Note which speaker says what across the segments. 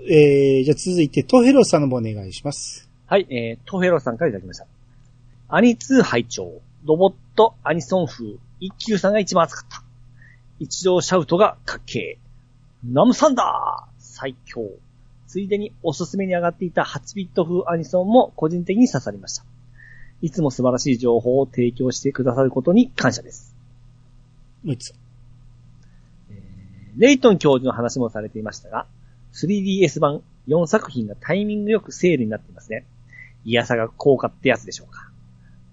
Speaker 1: えー、じゃあ続いて、トヘロさんの方お願いします。
Speaker 2: はい、えー、トヘロさんからいただきました。アニツー拝聴ロボットアニソン風、一級さんが一番熱かった。一度シャウトがかっけー。ナムサンダー最強。ついでにおすすめに上がっていた8ビット風アニソンも個人的に刺さりました。いつも素晴らしい情報を提供してくださることに感謝です。
Speaker 1: もう一つ。
Speaker 2: レイトン教授の話もされていましたが、3DS 版4作品がタイミングよくセールになっていますね。いやさが効果ってやつでしょうか。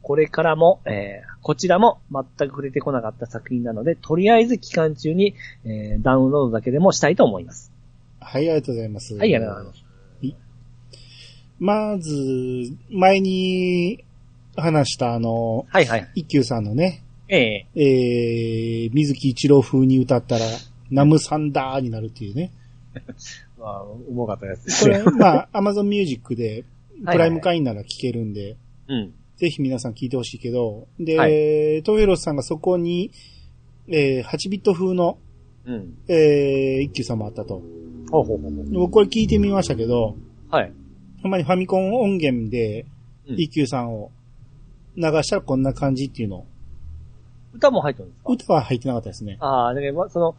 Speaker 2: これからも、えー、こちらも全く触れてこなかった作品なので、とりあえず期間中に、えー、ダウンロードだけでもしたいと思います。
Speaker 1: はい、ありがとうございます。
Speaker 2: はい、ありがとうございます。
Speaker 1: まず、前に話したあの、
Speaker 2: はいはい。
Speaker 1: 一休さんのね、
Speaker 2: ええ
Speaker 1: えー、水木一郎風に歌ったら、ナムサンダーになるっていうね。
Speaker 2: まあ、重かったやつです
Speaker 1: こ
Speaker 2: ね。
Speaker 1: れ、まあ、アマゾンミュージックで、プライム会員なら聴けるんで、
Speaker 2: うん。
Speaker 1: ぜひ皆さん聴いてほしいけど、で、
Speaker 2: は
Speaker 1: トヘロスさんがそこに、えー、8ビット風の、
Speaker 2: うん。
Speaker 1: えー、一休さんもあったと。
Speaker 2: ほうほうほうほう。
Speaker 1: 僕これ聞いてみましたけど、
Speaker 2: はい。
Speaker 1: ほんまにファミコン音源で、
Speaker 2: うん
Speaker 1: 一休さんを流したらこんな感じっていうの。
Speaker 2: 歌も入ってるんですか？
Speaker 1: 歌は入ってなかったですね。
Speaker 2: ああ、だからまあその、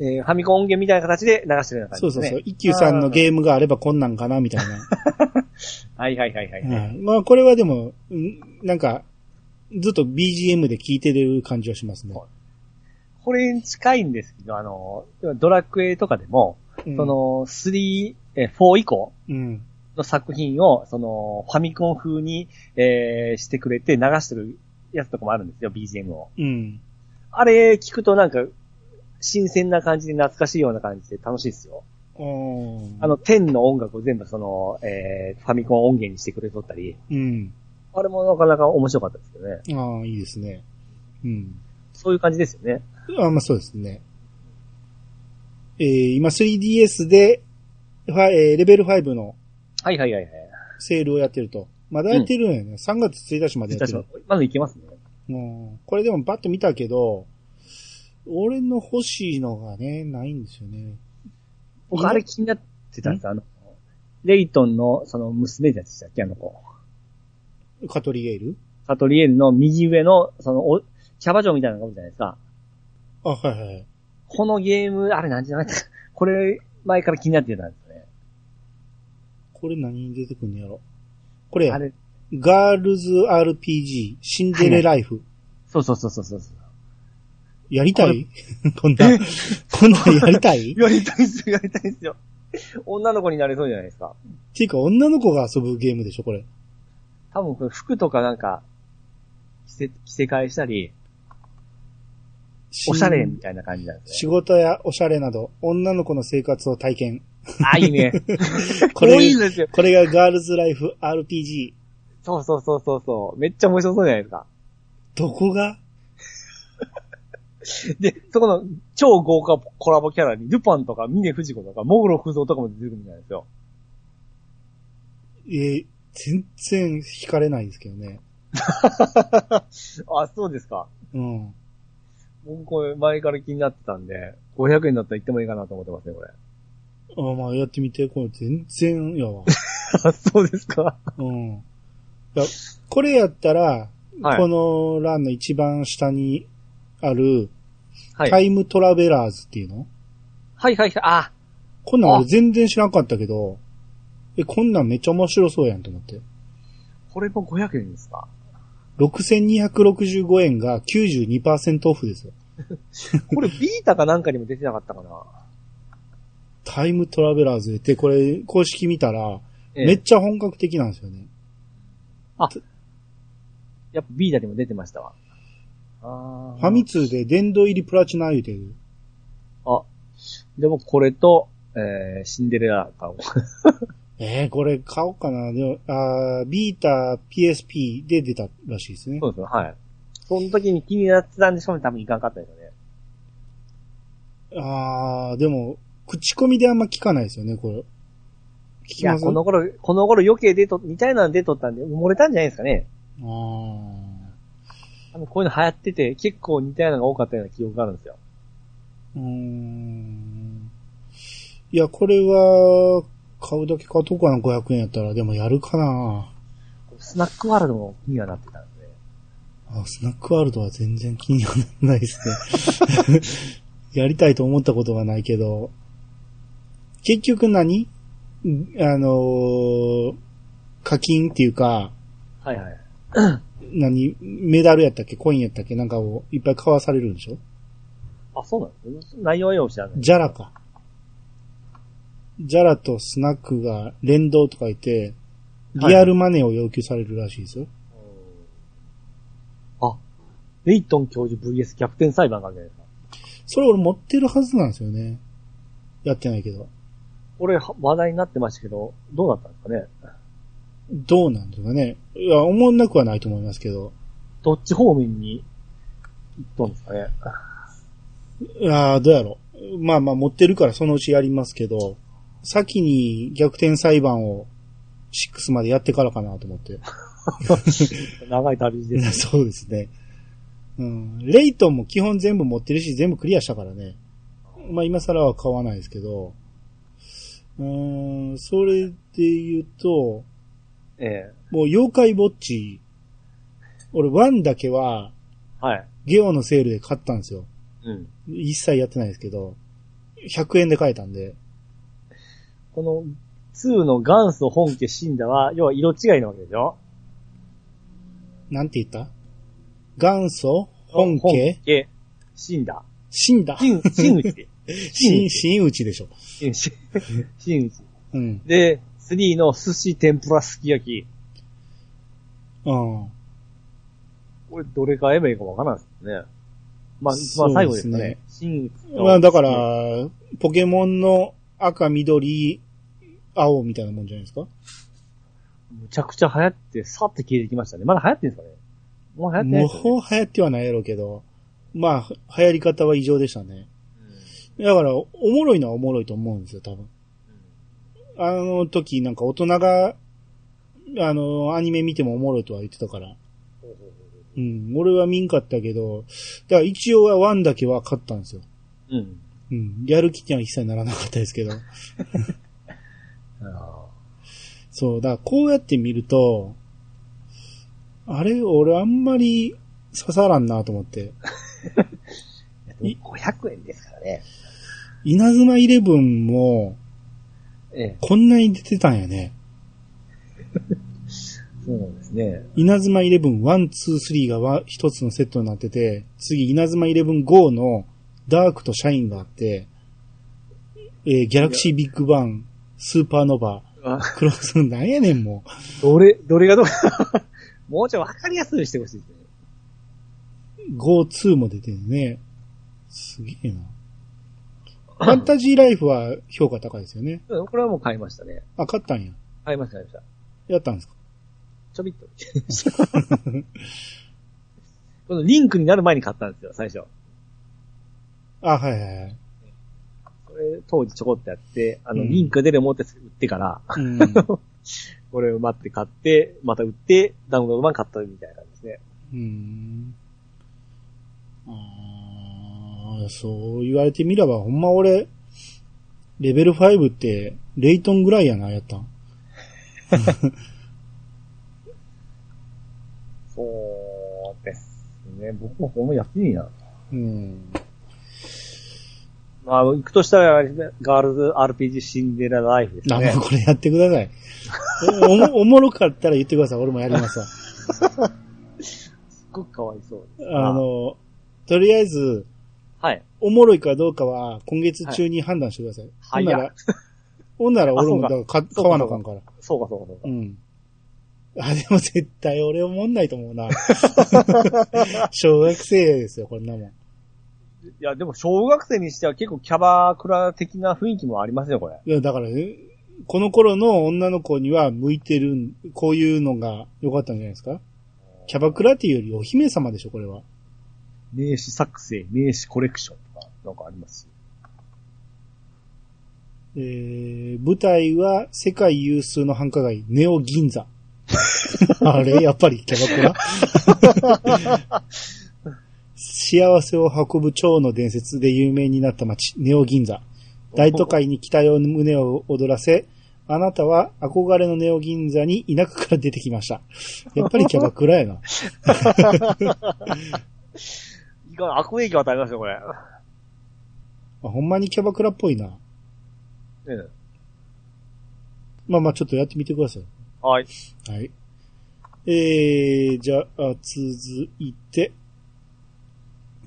Speaker 2: えー、ファミコン音源みたいな形で流してるような感じですね。
Speaker 1: そうそうそう。一休さんのゲームがあればこんなんかな、みたいな。
Speaker 2: はいはいはいはい。
Speaker 1: うんまあ、これはでも、うんなんか、ずっと BGM で聴いてる感じはしますね。
Speaker 2: これに近いんですけど、あの、ドラクエとかでも、
Speaker 1: うん
Speaker 2: そ、の、3、えー、4以降
Speaker 1: うん。
Speaker 2: の作品を、その、ファミコン風に、えー、してくれて流してるやつとかもあるんですよ、BGM を。
Speaker 1: うん。
Speaker 2: あれ聞くとなんか、新鮮な感じで懐かしいような感じで楽しいですよ。
Speaker 1: うん
Speaker 2: あの、天の音楽を全部その、えー、ファミコン音源にしてくれとったり、
Speaker 1: うん。
Speaker 2: あれもなかなか面白かったですよね。
Speaker 1: ああ、いいですね。うん。
Speaker 2: そういう感じですよね。
Speaker 1: あまあそうですね。えー、今 3DS で、ファえーレベル5の
Speaker 2: はいはいはいはい。
Speaker 1: セールをやってると。まだやってるんやね。3月1日までやってる。
Speaker 2: まずいけますね。
Speaker 1: うん。これでもバッと見たけど、俺の欲しいのがね、ないんですよね。
Speaker 2: 僕あれ気になってたんですあの、レイトンのその娘でしたっけあの子。
Speaker 1: カトリゲール？
Speaker 2: カトリエルの右上の、その、お、キャバ嬢みたいなのがおるじゃないですか。
Speaker 1: あ、はいはい。
Speaker 2: このゲーム、あれなんじゃないですか。これ、前から気になってたんですね。
Speaker 1: これ何に出てくんのやろ？これ
Speaker 2: あ、れ、
Speaker 1: ガールズ RPG、シンデレライフ。
Speaker 2: そうそうそうそうそう。
Speaker 1: やりたい？こ んな、こんなんやりたい？っ
Speaker 2: やりたいっすよ、やりたいっすよ。女の子になれそうじゃないですか。
Speaker 1: ていうか女の子が遊ぶゲームでしょ、これ。
Speaker 2: 多分これ服とかなんか、着せ、着せ替えしたり、おしゃれみたいな感じなんです
Speaker 1: 仕事やおしゃれなど、女の子の生活を体験。
Speaker 2: ね。あ、いいね。
Speaker 1: こ
Speaker 2: これい
Speaker 1: れ
Speaker 2: いですよ。
Speaker 1: これがガールズライフ RPG。
Speaker 2: そうそうそうそうそう。めっちゃ面白そうじゃないですか。
Speaker 1: どこが？
Speaker 2: で、そこの超豪華コラボキャラに、ルパンとか、峰不二子とか、モグロ不蔵とかも出てくるみたいですよ。
Speaker 1: えー全然惹かれないですけどね。
Speaker 2: あ、そうですか。
Speaker 1: うん。
Speaker 2: 僕これ前から気になってたんで、500円だったら行ってもいいかなと思ってますね、これ。
Speaker 1: あまあ、やってみて。これ全然や
Speaker 2: そうですか。
Speaker 1: うん。いや、これやったら、
Speaker 2: はい
Speaker 1: この欄の一番下にある、
Speaker 2: はい。
Speaker 1: タイムトラベラーズっていうの？
Speaker 2: はいはいはい。あ、
Speaker 1: こんなん俺全然知らんかったけど、え、こんなんめっちゃ面白そうやんと思って。
Speaker 2: これも500円ですか
Speaker 1: ？6265円が92%オフですよ。
Speaker 2: これビータかなんかにも出てなかったかな？
Speaker 1: タイムトラベラーズって、これ公式見たら、
Speaker 2: ええ
Speaker 1: めっちゃ本格的なんですよね。
Speaker 2: やっぱビータにも出てましたわ。
Speaker 1: ファミ通で殿堂入りプラチナ言うてる。
Speaker 2: あ、でもこれと、えー、シンデレラ買おう。
Speaker 1: えー、これ買おうかな。でも、あービータ PSP で出たらしいですね
Speaker 2: そ。うですよ、はい。その時に気になってたんでしょうね、多分いかんかったですよね。
Speaker 1: あー、でも、口コミであんま聞かないですよね、これ。聞
Speaker 2: いや、
Speaker 1: きます
Speaker 2: この頃、この頃余計出と、似たようなの出とったんで、漏れたんじゃないですかね。
Speaker 1: あー。
Speaker 2: あの、こういうの流行ってて、結構似たようなのが多かったような記憶があるんですよ。
Speaker 1: うーん。いや、これは、買うだけ買うとこかな、500円やったら。でもやるかな
Speaker 2: スナックワールドも気にはなってたんで。
Speaker 1: あ、スナックワールドは全然気にはならないですね。やりたいと思ったことがないけど、結局何？あのー課金っていうか、
Speaker 2: はいはい。
Speaker 1: 何メダルやったっけ？コインやったっけ？なんかをいっぱい買わされるんでしょ？
Speaker 2: あ、そうなんですね。内容はよく知らない。
Speaker 1: ジャラか。ジャラとスナックが連動とか言って、リアルマネーを要求されるらしいですよ。
Speaker 2: あ、レイトン教授 VS 逆転裁判があるじゃないですか。
Speaker 1: それ俺持ってるはずなんですよね。やってないけど。
Speaker 2: これは話題になってましたけど、どうだったんですかね？
Speaker 1: どうなんですかね。いや、思んなくはないと思いますけど。
Speaker 2: どっち方面に行ったんですかね
Speaker 1: いやーどうやろう。まあまあ持ってるからそのうちやりますけど、先に逆転裁判を6までやってからかなと思って。
Speaker 2: 長い旅路ですね。
Speaker 1: そうですね。うん。レイトンも基本全部持ってるし、全部クリアしたからね。まあ今更は買わないですけど、うーん、それで言うと、
Speaker 2: え
Speaker 1: もう妖怪ウォッチ、俺1だけは
Speaker 2: えはい。
Speaker 1: ゲオのセールで買ったんですよ。
Speaker 2: うん。
Speaker 1: 一切やってないですけど、100円で買えたんで、
Speaker 2: この2の元祖本家死んだは、要は色違いなわけでしょ？
Speaker 1: なんて言った？元祖本家？
Speaker 2: 家死んだ。
Speaker 1: 死んだ
Speaker 2: 新、新内で。
Speaker 1: 新、新打ちでしょ。
Speaker 2: 新、新新内。
Speaker 1: うん。
Speaker 2: で、3の寿司天ぷらすき焼き。
Speaker 1: うん。
Speaker 2: これどれ買えばいいかわからないですね。まあ、まあ最後ですか
Speaker 1: ですねまあだから、ポケモンの赤、緑、青みたいなもんじゃないですか？
Speaker 2: むちゃくちゃ流行って、さって消えてきましたね。まだ流行ってるんですかね？もう流行ってないね。
Speaker 1: う流行ってはないやろうけど、まあ、流行り方は異常でしたね。だから、おもろいのはおもろいと思うんですよ、多分。あの時なんか大人が、あの、アニメ見てもおもろいとは言ってたから。うん、俺は見んかったけど、だから一応はワンだけは買ったんですよ。
Speaker 2: うん。
Speaker 1: うん、やる気には一切ならなかったですけど。
Speaker 2: あ
Speaker 1: そう、だからこうやって見ると、あれ、俺あんまり刺さらんなと思って。
Speaker 2: ーでも500円ですからね。
Speaker 1: 稲妻イレブンも、
Speaker 2: ええ、
Speaker 1: こんなに出てたんやね。
Speaker 2: そうなんですね。
Speaker 1: 稲妻イレブン1、2、3がわ一つのセットになってて、次稲妻イレブン5のダークとシャインがあって、えーギャラクシービッグバン、スーパーノバ、
Speaker 2: あ
Speaker 1: クロス、なんやねんも
Speaker 2: どれ、どれがどれ もうちょいわかりやすいしてほしいですね。
Speaker 1: う。5、2も出てるね。すげえな。ファンタジーライフは評価高いですよね。
Speaker 2: うんこれはもう買いましたね。
Speaker 1: あ、買ったんや。
Speaker 2: 買いました、買いました。
Speaker 1: やったんですか？
Speaker 2: ちょびっと。このリンクになる前に買ったんですよ、最初。
Speaker 1: あ、はいはいはい。
Speaker 2: これ、当時ちょこっとやって、あの、
Speaker 1: うん
Speaker 2: リンクが出る思って売ってから、
Speaker 1: うん。
Speaker 2: これを待って買って、また売って、ダウンロード版買ったみたいな感じですね。
Speaker 1: うん。あーそう言われてみれば、ほんま俺、レベル5って、レイトンぐらいやな、やったん。
Speaker 2: そうですね。僕もほんま安いな。
Speaker 1: うん。
Speaker 2: まあ、行くとしたら、ガールズ RPG シンデレラライフです
Speaker 1: あ、
Speaker 2: ね
Speaker 1: もう。これやってください。おも、おもろかったら言ってください。俺もやりますわ。
Speaker 2: すっごくかわいそう。
Speaker 1: あの、とりあえず、
Speaker 2: はい。
Speaker 1: おもろいかどうかは、今月中に判断してください。ほんなら、ほんなら俺も
Speaker 2: あそうか
Speaker 1: だからか買わなあかんから。
Speaker 2: そうかそうかそうか。
Speaker 1: うん。あ、でも絶対俺思んないと思うな。小学生ですよ、こんなもん。
Speaker 2: いや、でも小学生にしては結構キャバクラ的な雰囲気もありますよ、これ。
Speaker 1: いや、だからね、この頃の女の子には向いてる、こういうのが良かったんじゃないですか？キャバクラっていうよりお姫様でしょ、これは。
Speaker 2: 名刺作成、名刺コレクションなんかあります？
Speaker 1: えー、舞台は世界有数の繁華街、ネオ銀座。あれやっぱりキャバクラ？幸せを運ぶ蝶の伝説で有名になった街、ネオ銀座。大都会に期待を胸を躍らせ、あなたは憧れのネオ銀座に田舎から出てきました。やっぱりキャバクラやな。
Speaker 2: いかん、悪影響与えますよ、これ。
Speaker 1: あほんまにキャバクラっぽいな。
Speaker 2: うん。
Speaker 1: まあまあちょっとやってみてください。
Speaker 2: はい。
Speaker 1: はい。えー、じゃあ、続いて、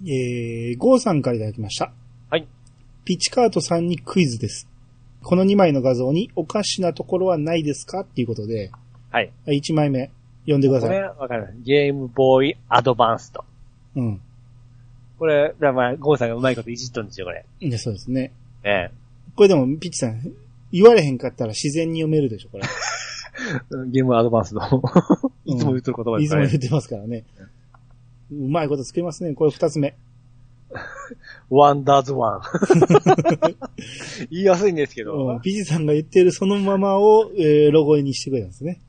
Speaker 1: えー、ゴーさんからいただきました。
Speaker 2: はい。
Speaker 1: ピッチカートさんにクイズです。この2枚の画像におかしなところはないですか？っていうことで、
Speaker 2: はい。
Speaker 1: 1枚目、読んでください。
Speaker 2: これ、わかる。ゲームボーイアドバンスト。
Speaker 1: うん。
Speaker 2: これ、だまあ、ゴーさんがうまいこといじっとるんですよ、これ。
Speaker 1: でそうですね。
Speaker 2: え
Speaker 1: これでも、ピッチさん、言われへんかったら自然に読めるでしょ、これ。
Speaker 2: え。ゲームアドバンスト。いつも言ってる言葉ですからね。
Speaker 1: いつも言ってますからね。うまいこと作りますね。これ2つ目。
Speaker 2: ワンダーズワン。言いやすいんですけ
Speaker 1: うん
Speaker 2: ど。
Speaker 1: ピチさんが言ってるそのままを、えーロゴにしてくれたんですね。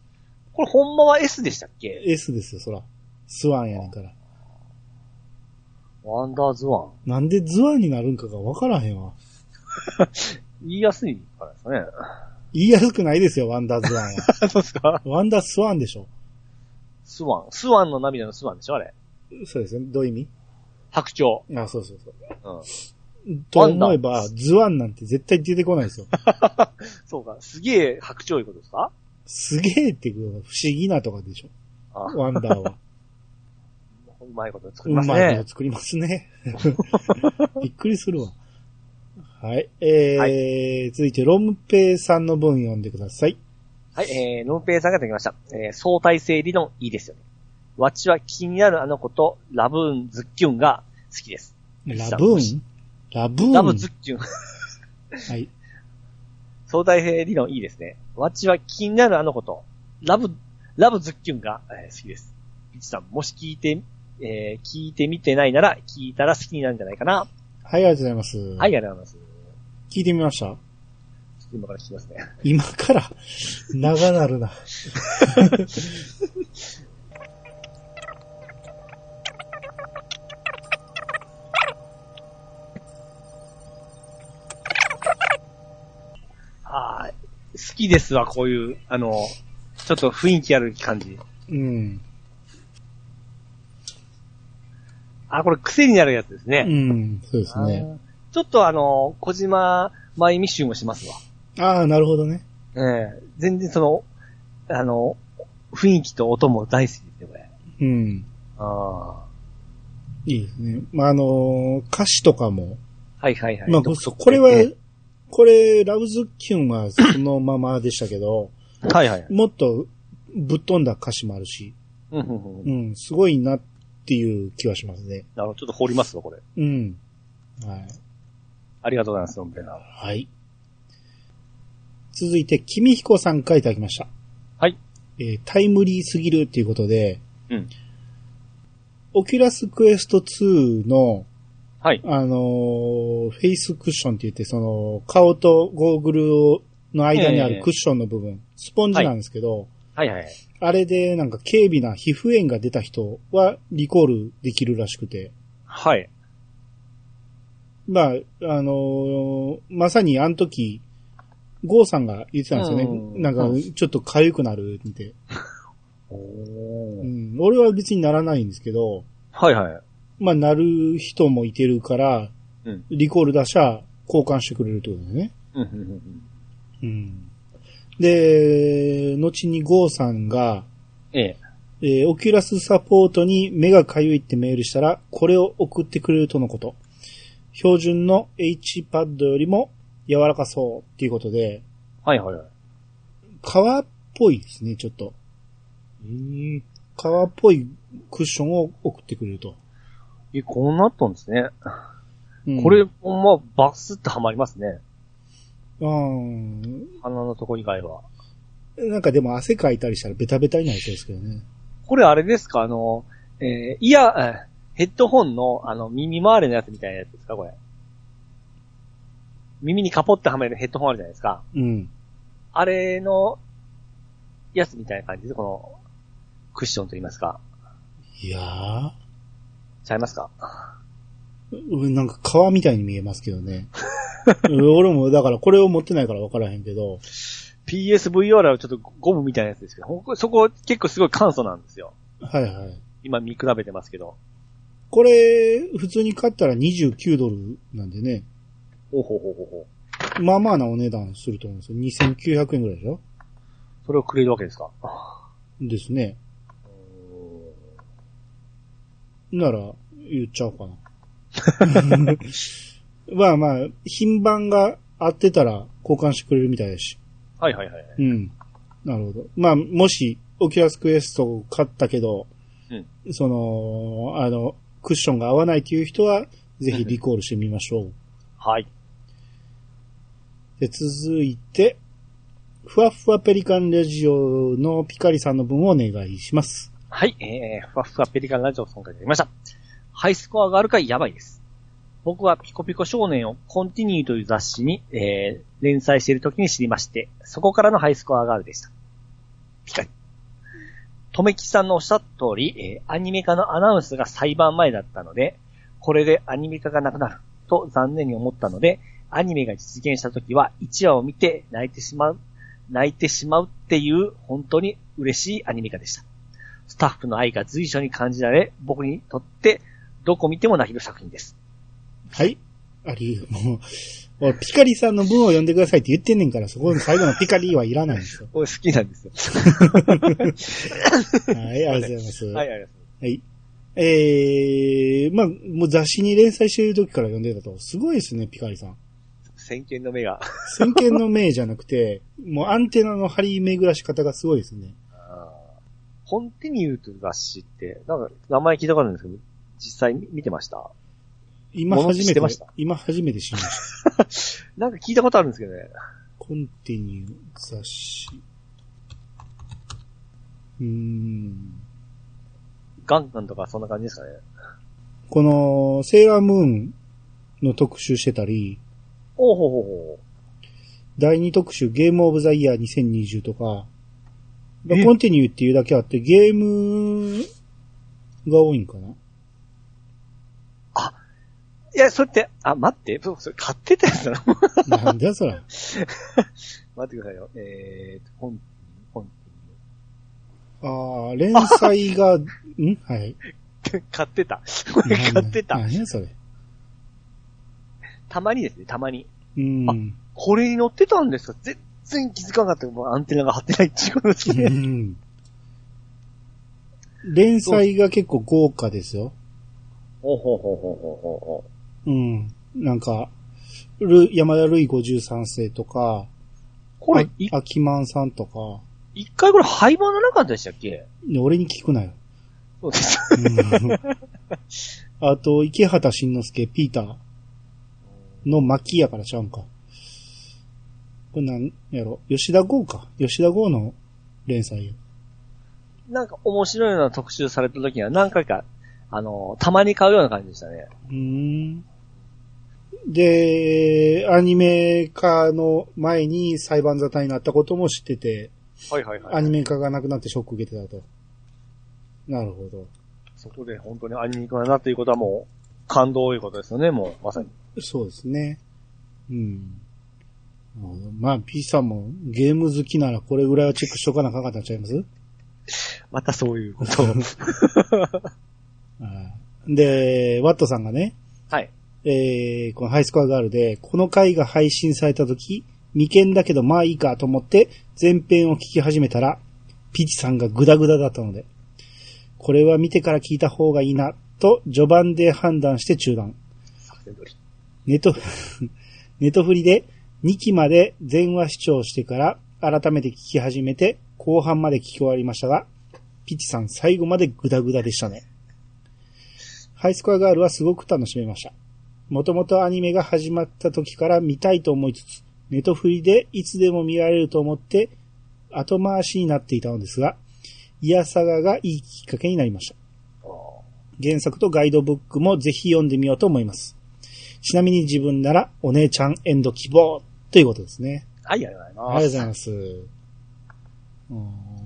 Speaker 2: これほんまは S でしたっけ
Speaker 1: ？S ですよ、そら。スワンやねんから。
Speaker 2: ワンダーズワン。
Speaker 1: なんでズワンになるんかがわからへんわ。
Speaker 2: 言いやすいからですかね。
Speaker 1: 言いやすくないですよ、ワンダーズワンは。
Speaker 2: そうですか？
Speaker 1: ワンダースワンでしょ。
Speaker 2: スワン。スワンの涙のスワンでしょあれ。
Speaker 1: そうですね。どういう意味？
Speaker 2: 白鳥。
Speaker 1: あ、そうそうそう。
Speaker 2: うん。
Speaker 1: と思えば、ズワンなんて絶対出てこないですよ。
Speaker 2: そうか。すげえ白鳥いうことですか？
Speaker 1: すげえっていうのが不思議なとかでしょ。
Speaker 2: あ
Speaker 1: ワンダーは。
Speaker 2: うまいこと作
Speaker 1: う
Speaker 2: りますね
Speaker 1: まいこと。作りますね。びっくりするわ。はい。えー続いて、ロンペイさんの文読んでください。
Speaker 2: はい、えー、ノンペイさんがいただきました。えー、相対性理論いいですよね。わちは気になるあの子とラブーンズッキュンが好きです。
Speaker 1: ラブーン？ラブーン？
Speaker 2: ラブズッキュン。
Speaker 1: はい。
Speaker 2: 相対性理論いいですね。わちは気になるあの子と、ラブ、ラブズッキュンが、えー好きです。ピチさん、もし聞いて、えー聞いてみてないなら、聞いたら好きになるんじゃないかな。
Speaker 1: はい、ありがとうございます。
Speaker 2: はい、ありがとうございます。
Speaker 1: 聞いてみました
Speaker 2: ちょっと今から聞きますね。
Speaker 1: 今から、長なるな。
Speaker 2: ああ、好きですわ、こういう、あの、ちょっと雰囲気ある感じ。
Speaker 1: うん。
Speaker 2: あ、これ癖になるやつです
Speaker 1: う
Speaker 2: ね。
Speaker 1: ん、そうですね。
Speaker 2: あーちょっとあの、小島真由美集もしますわ。
Speaker 1: ああ、なるほどね。
Speaker 2: ええ全然その、あの、雰囲気と音も大好きですね、これ。
Speaker 1: うん。
Speaker 2: あ
Speaker 1: いいですね。まあ、あのー歌詞とかも、
Speaker 2: あ。はいはいはい。
Speaker 1: まあ、これは
Speaker 2: ええ、
Speaker 1: これ、ラブズッキュンはそのままでしたけど、
Speaker 2: はいはい。
Speaker 1: もっとぶっ飛んだ歌詞もあるし、
Speaker 2: うん、
Speaker 1: すごいなっていう気はしますね。
Speaker 2: なるほど、ちょっと掘りますわ、これ。
Speaker 1: うん。はい。
Speaker 2: ありがとうございます、本当に。
Speaker 1: はい。続いて、君彦さんからいただきました。
Speaker 2: はい。
Speaker 1: えータイムリーすぎるっていうことで、
Speaker 2: うん。
Speaker 1: オキュラスクエスト2の、
Speaker 2: はい。
Speaker 1: あのーフェイスクッションって言って、その、顔とゴーグルの間にあ
Speaker 2: ええ
Speaker 1: るクッションの部分、スポンジなんですけど、
Speaker 2: はいはい。
Speaker 1: あれでなんか軽微な皮膚炎が出た人はリコールできるらしくて、
Speaker 2: はい。
Speaker 1: まあ、あのーまさにあの時、ゴーさんが言ってたんですよね。
Speaker 2: うん
Speaker 1: なんか
Speaker 2: う、
Speaker 1: ちょっと痒くなるって。
Speaker 2: お
Speaker 1: う
Speaker 2: ー
Speaker 1: ん、俺は別にならないんですけど、
Speaker 2: はいはい。
Speaker 1: まあ、なる人もいてるから、
Speaker 2: うん。
Speaker 1: リコール出しゃ交換してくれるってことですね。
Speaker 2: うん。
Speaker 1: で、後にゴーさんが、
Speaker 2: ええ。
Speaker 1: えーオキュラスサポートに目がかゆいってメールしたら、これを送ってくれるとのこと。標準の H パッドよりも柔らかそうっていうことで、
Speaker 2: はいはいはい。
Speaker 1: 革っぽいですね、ちょっと。
Speaker 2: えー、
Speaker 1: 革っぽいクッションを送ってくれると。
Speaker 2: え、こうなったんですね。
Speaker 1: うん
Speaker 2: これ、ま、バスってはまりますね。
Speaker 1: うん。
Speaker 2: 鼻のとこ以外は。
Speaker 1: なんかでも汗かいたりしたらベタベタになりそうですけどね。
Speaker 2: これあれですか？あの、えー、いや、えーヘッドホンの、あの、耳周りのやつみたいなやつですか？これ。耳にカポってはめるヘッドホンあるじゃないですか。
Speaker 1: うん。
Speaker 2: あれの、やつみたいな感じで、この、クッションと言いますか。
Speaker 1: いやー。
Speaker 2: ちゃいますか？
Speaker 1: うんなんか革みたいに見えますけどね。う ん俺もだからこれを持ってないから分からへんけど、
Speaker 2: PSVR はちょっとゴムみたいなやつですけど、そこ結構すごい簡素なんですよ。
Speaker 1: はいはい。
Speaker 2: 今見比べてますけど。
Speaker 1: これ、普通に買ったら29ドルなんでね。
Speaker 2: ほうほうほうほうほう。
Speaker 1: まあまあなお値段すると思うんですよ。2900円ぐらいでしょ
Speaker 2: それをくれるわけですか？
Speaker 1: ですね。なら、言っちゃおうかな。まあまあ、品番が合ってたら交換してくれるみたいだし。
Speaker 2: はいはいはい。
Speaker 1: うん。なるほど。まあ、もし、オキュラスクエストを買ったけど、その、あの、クッションが合わないという人は、ぜひリコールしてみましょう。
Speaker 2: はい。
Speaker 1: で、続いて、ふわふわペリカンラジオのピカリさんの分をお願いします。
Speaker 2: はい、えー、ふわふわペリカンラジオ今回やりました。ハイスコアがあるかやばいです。僕はピコピコ少年をコンティニューという雑誌に、えー、連載している時に知りまして、そこからのハイスコアガールでした。ピカリ。とめきさんのおっしゃった通り、えー、アニメ化のアナウンスが裁判前だったので、これでアニメ化がなくなると残念に思ったので、アニメが実現した時は1話を見て泣いてしまう、泣いてしまうっていう本当に嬉しいアニメ化でした。スタッフの愛が随所に感じられ、僕にとってどこ見ても泣ける作品です。
Speaker 1: はい。あり、もう、ピカリさんの文を読んでくださいって言ってんねんから、そこの最後のピカリはいらないんですよ。
Speaker 2: これ好きなんですよ。
Speaker 1: はい、ありがとうございます。
Speaker 2: はい、ありがとう
Speaker 1: はい。えー、まあ、もう雑誌に連載してる時から読んでたと。すごいですね、ピカリさん。
Speaker 2: 先見の目が。
Speaker 1: 先見の明じゃなくて、もうアンテナの張り巡らし方がすごいですね。
Speaker 2: コンティニューという雑誌って、なんか名前聞いたことあるんですけど、実際見てました？
Speaker 1: 今
Speaker 2: 物
Speaker 1: 初めて
Speaker 2: て
Speaker 1: 今初めて知りました。
Speaker 2: なんか聞いたことあるんですけどね。
Speaker 1: コンティニュー雑誌。うーん。
Speaker 2: ガンガンとかそんな感じですかね。
Speaker 1: この、セーラームーンの特集してたり、
Speaker 2: おうほうほうほ
Speaker 1: 第2特集ゲームオブザイヤー2020とか、コンティニューっていうだけあってゲームが多いんかな
Speaker 2: う。いや、それって、あ、待って、そう、それ買ってたやつだな。
Speaker 1: なんだよそら。
Speaker 2: 待ってくださいよ。えーと、コンティニュー、コンテ
Speaker 1: ああ、連載が、ん？はい。
Speaker 2: 買ってた。これ買ってた。
Speaker 1: 何やそれ？
Speaker 2: たまにですね、たまに。
Speaker 1: うん。
Speaker 2: これに乗ってたんですか？全然気づかなかった。もうアンテナが張ってないっていうことです
Speaker 1: う
Speaker 2: ね。
Speaker 1: ん連載が結構豪華ですよ。
Speaker 2: ほうほうほうほうほうほうほう。
Speaker 1: うん。なんか、ル山田るい53世とか、
Speaker 2: これ、い
Speaker 1: あ秋満さんとか、
Speaker 2: 一回これ廃盤の中でしたっけ？
Speaker 1: ね俺に聞くなよ。
Speaker 2: そうです。
Speaker 1: うん あと、池畑慎之介、ピーターの巻やからちゃうんか。これなんやろ？吉田剛か。吉田剛の連載よ。
Speaker 2: なんか面白いような特集された時には何回か、あの、たまに買うような感じでしたね。
Speaker 1: うーん。で、アニメ化の前に裁判沙汰になったことも知ってて、
Speaker 2: はいはいは
Speaker 1: アニメ化がなくなってショック受けてたと。なるほど。
Speaker 2: そこで本当にアニメ化だなっていうことはもう、感動いうことですよね、もう、まさに。
Speaker 1: そうですね。うん。まあ、P さんもゲーム好きならこれぐらいはチェックしとかなあかんかったんちゃいます？
Speaker 2: またそういうこと
Speaker 1: で、ワットさんがね、
Speaker 2: はい。
Speaker 1: えー、このハイスコアガールで、この回が配信された時、未見だけどまあいいかと思って前編を聞き始めたら、ピチさんがグダグダだったので、これは見てから聞いた方がいいな、と序盤で判断して中断。ネト、ネトフリで2期まで全話視聴してから改めて聞き始めて後半まで聞き終わりましたが、ピチさん最後までグダグダでしたね。ハイスコアガールはすごく楽しめました。もともとアニメが始まった時から見たいと思いつつ、ネトフリでいつでも見られると思って後回しになっていたのですが、イヤサガがいいきっかけになりました。原作とガイドブックもぜひ読んでみようと思います。ちなみに自分ならお姉ちゃんエンド希望ということですね。
Speaker 2: はい、ありがとうご
Speaker 1: ありがとうご
Speaker 2: ざいま
Speaker 1: ざいます。うーん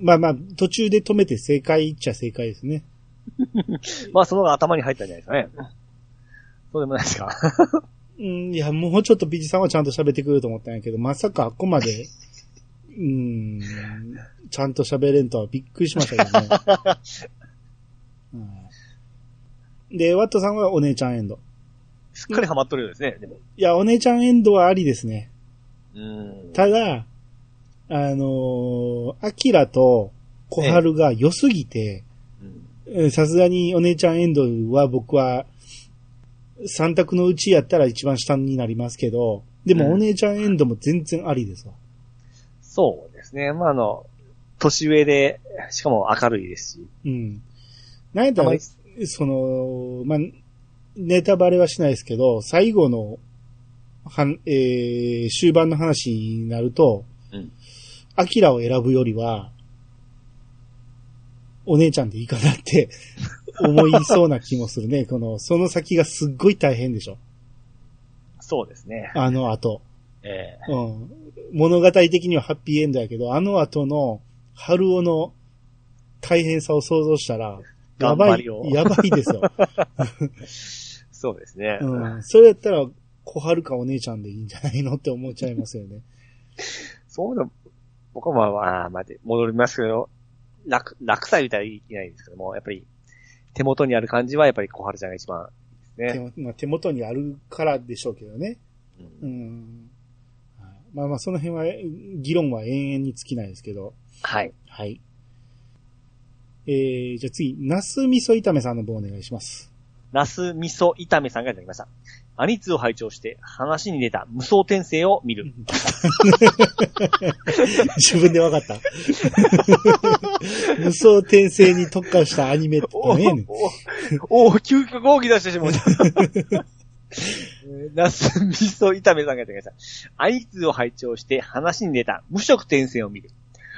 Speaker 1: まあまあ、途中で止めて正解っちゃ正解ですね。
Speaker 2: す。まあ、その方が頭に入ったんじゃないですかね。そうでもないですか？
Speaker 1: うん、いや、もうちょっとピチさんはちゃんと喋ってくると思ったんやけど、まさかあっこまでん。ちゃんと喋れんとはびっくりしましたけどね。うんで、ワットさんはお姉ちゃんエンド。
Speaker 2: すっかりハマっとるようですね、でも。
Speaker 1: いや、お姉ちゃんエンドはありですね。
Speaker 2: うん。
Speaker 1: ただ、あのーアキラと小春が良すぎて、さすがにお姉ちゃんエンドは僕は、三択のうちやったら一番下になりますけど、でも
Speaker 2: うん
Speaker 1: お姉ちゃんエンドも全然ありですわ。
Speaker 2: そうですね。まあ、あの、年上で、しかも明るいですし。
Speaker 1: うん。なんやったらその、まあ、ネタバレはしないですけど、最後の、はん、えー、終盤の話になると、
Speaker 2: うん
Speaker 1: アキラを選ぶよりは、お姉ちゃんでいいかなって思いそうな気もするね。この、その先がすっごい大変でしょ。
Speaker 2: そうですね。
Speaker 1: あの後。
Speaker 2: ええ
Speaker 1: うん。物語的にはハッピーエンドやけど、あの後の、春尾の大変さを想像したら、やばいやばいですよ。
Speaker 2: そうですね。
Speaker 1: うん。それやったら、小春かお姉ちゃんでいいんじゃないのって思っちゃいますよね。
Speaker 2: そうだ、僕はまあまあ、待って、戻りますけど、楽、楽さ言うたらいけないんですけども、やっぱり、手元にある感じはやっぱり小春ちゃんが一番いいですね。
Speaker 1: 手もまあ、手元にあるからでしょうけどね。
Speaker 2: う
Speaker 1: うんん。はいまあまあ、その辺は、議論は延々に尽きないですけど。
Speaker 2: はい。
Speaker 1: はい。えー、じゃあ次、ナス味噌炒めさんの方お願いします。
Speaker 2: ナス味噌炒めさんがいただきました。アニツを拝聴して話に出た無双転生を見る。
Speaker 1: 自分で分かった？無双転生に特化したアニメって何やねん。
Speaker 2: おお、急遽合議出してしまった。えーナス味噌炒めさんがいただきました。アニツを拝聴して話に出た無色転生を見る。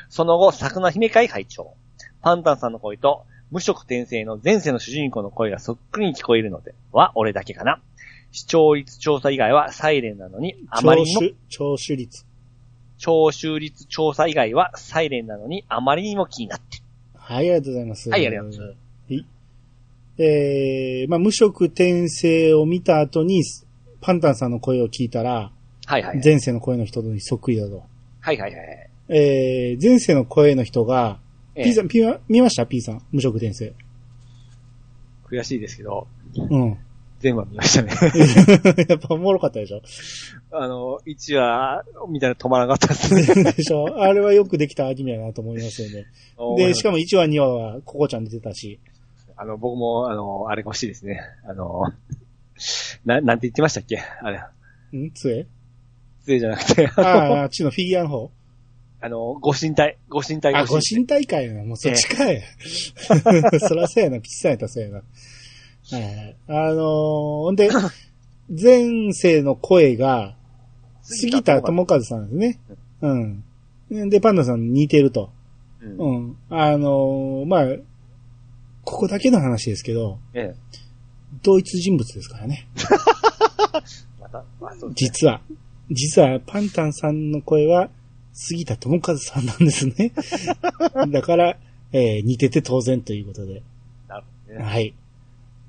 Speaker 2: その後、桜姫会拝聴。パンタンさんの声と無色転生の前世の主人公の声がそっくりに聞こえるのでは俺だけかな。視聴率調査以外はサイレンなのに、あまりにも
Speaker 1: 聴取、率。
Speaker 2: 聴取率調査以外はサイレンなのにあまりにも気になってる。
Speaker 1: はい、ありがとうございます。
Speaker 2: はい、ありがとうございます。
Speaker 1: えー、まあ、無色転生を見た後に、パンタンさんの声を聞いたら、
Speaker 2: はいはい。
Speaker 1: 前世の声の人にそっくりだと。
Speaker 2: はいはいはい。
Speaker 1: えー、前世の声の人が、
Speaker 2: ええ
Speaker 1: P さん、P は見ました ?P さん。無色転生。
Speaker 2: 悔しいですけど、
Speaker 1: うん。
Speaker 2: 全部は見ましたね。
Speaker 1: やっぱおもろかったでしょ？
Speaker 2: あの、1話、見たら止まらなかったですね。
Speaker 1: でしょ？あれはよくできたアニメだなと思いますよね。で、しかも1話2話はココちゃん出てたし。
Speaker 2: あの、僕も、あの、あれが欲しいですね。あの、な、なんて言ってましたっけ？あれ、
Speaker 1: ん？杖？
Speaker 2: 杖じゃなくて、
Speaker 1: ああ、あっちのフィギュアの方？
Speaker 2: あの、ご神体、ご神体が
Speaker 1: あ、ご。神体かやな。もうそっちかい。そらそうやな。ピッサやったらそうやな。はいはい。あのー、ほんで、前世の声が、杉田智和さんですね。うん。で、パンダさんに似てると。
Speaker 2: うん
Speaker 1: うん。あのー、まあ、ここだけの話ですけど、
Speaker 2: ええ。
Speaker 1: 同一人物ですからね。
Speaker 2: また、まあ、ね
Speaker 1: 実は。実は、パンタンさんの声は、杉田智和さんなんですね。だから、えー似てて当然ということで。
Speaker 2: なるほどね。
Speaker 1: はい。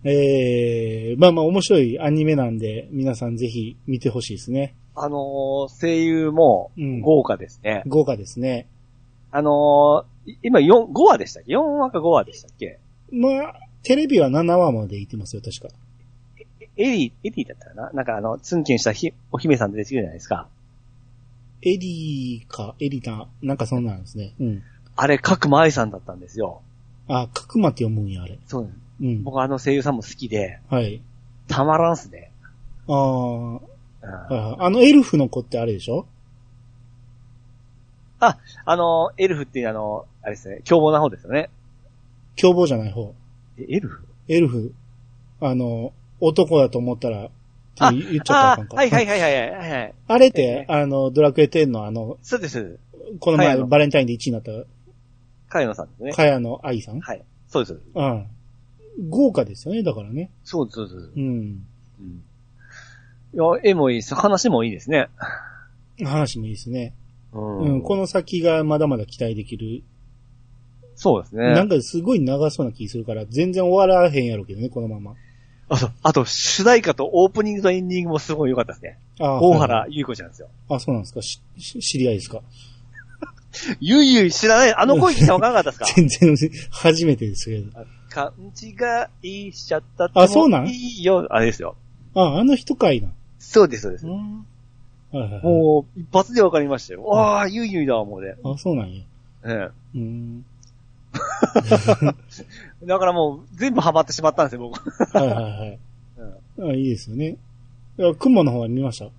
Speaker 1: えー、まあまあ面白いアニメなんで、皆さんぜひ見てほしいですね。
Speaker 2: あのー声優も
Speaker 1: うん
Speaker 2: 豪華ですね。
Speaker 1: 豪華ですね。
Speaker 2: あのーい今4、5話でしたっけ ?4 話か5話でしたっけ？
Speaker 1: まあ、テレビは7話まで行ってますよ、確か。
Speaker 2: エリー、エリーだったかな？なんかあの、ツンケンしたひお姫さん出てきてるじゃないですか。
Speaker 1: エリーか、エリタ、なんかそんなんですね。うん。
Speaker 2: あれ、角間愛さんだったんですよ。
Speaker 1: あ、角間って読むんや、あれ。
Speaker 2: そう。
Speaker 1: うん。
Speaker 2: 僕あの声優さんも好きで、
Speaker 1: はい。
Speaker 2: たまらんっすね。
Speaker 1: ああ、あのエルフの子ってあれでしょ？
Speaker 2: あ、あの、エルフっていうあの、あれですね、凶暴な方ですよね。
Speaker 1: 凶暴じゃない方。
Speaker 2: え、エルフ？
Speaker 1: エルフ。あの、男だと思ったら、
Speaker 2: あ、
Speaker 1: って言っちゃったらあかんか。
Speaker 2: あはいはいはいはいはいはい。
Speaker 1: あれって、あの、ドラクエ10のあの、
Speaker 2: そうです。
Speaker 1: この前バレンタインで1位になった、
Speaker 2: カヤノさんですね。
Speaker 1: かやの愛さん？
Speaker 2: はい。そうですう
Speaker 1: ん。豪華ですよね、だからね。
Speaker 2: そうです。そうです。
Speaker 1: うん。
Speaker 2: うん。いや、絵もいいです。話もいいですね。
Speaker 1: 話もいいですね。
Speaker 2: う
Speaker 1: うん。この先がまだまだ期待できる。
Speaker 2: そうですね。
Speaker 1: なんかすごい長そうな気するから、全然終わらへんやろうけどね、このまま。
Speaker 2: あ、そう。あと、主題歌とオープニングとエンディングもすごい良かったですね。
Speaker 1: あ
Speaker 2: 大原優子ちゃんですよ。
Speaker 1: あ、そうなんですか？しし知り合いですか？
Speaker 2: ゆいゆい知らない、あの声聞いたらわからなかったですか？
Speaker 1: 全然、初めてですけど。
Speaker 2: 勘違いしちゃったって
Speaker 1: あそうなん？
Speaker 2: いいよ。あれですよ。
Speaker 1: あ、あの人かいな。
Speaker 2: そうです、そうです。
Speaker 1: うん。はいはいはい。
Speaker 2: もう、一発でわかりましたよ。ああ、ゆいゆいだ、もうね。
Speaker 1: あ、そうなんや。
Speaker 2: え
Speaker 1: うん。
Speaker 2: え。だからもう、全部ハマってしまったんですよ、僕。
Speaker 1: はいはいはい。
Speaker 2: うん
Speaker 1: あいいですよね。いや雲の方は見ました？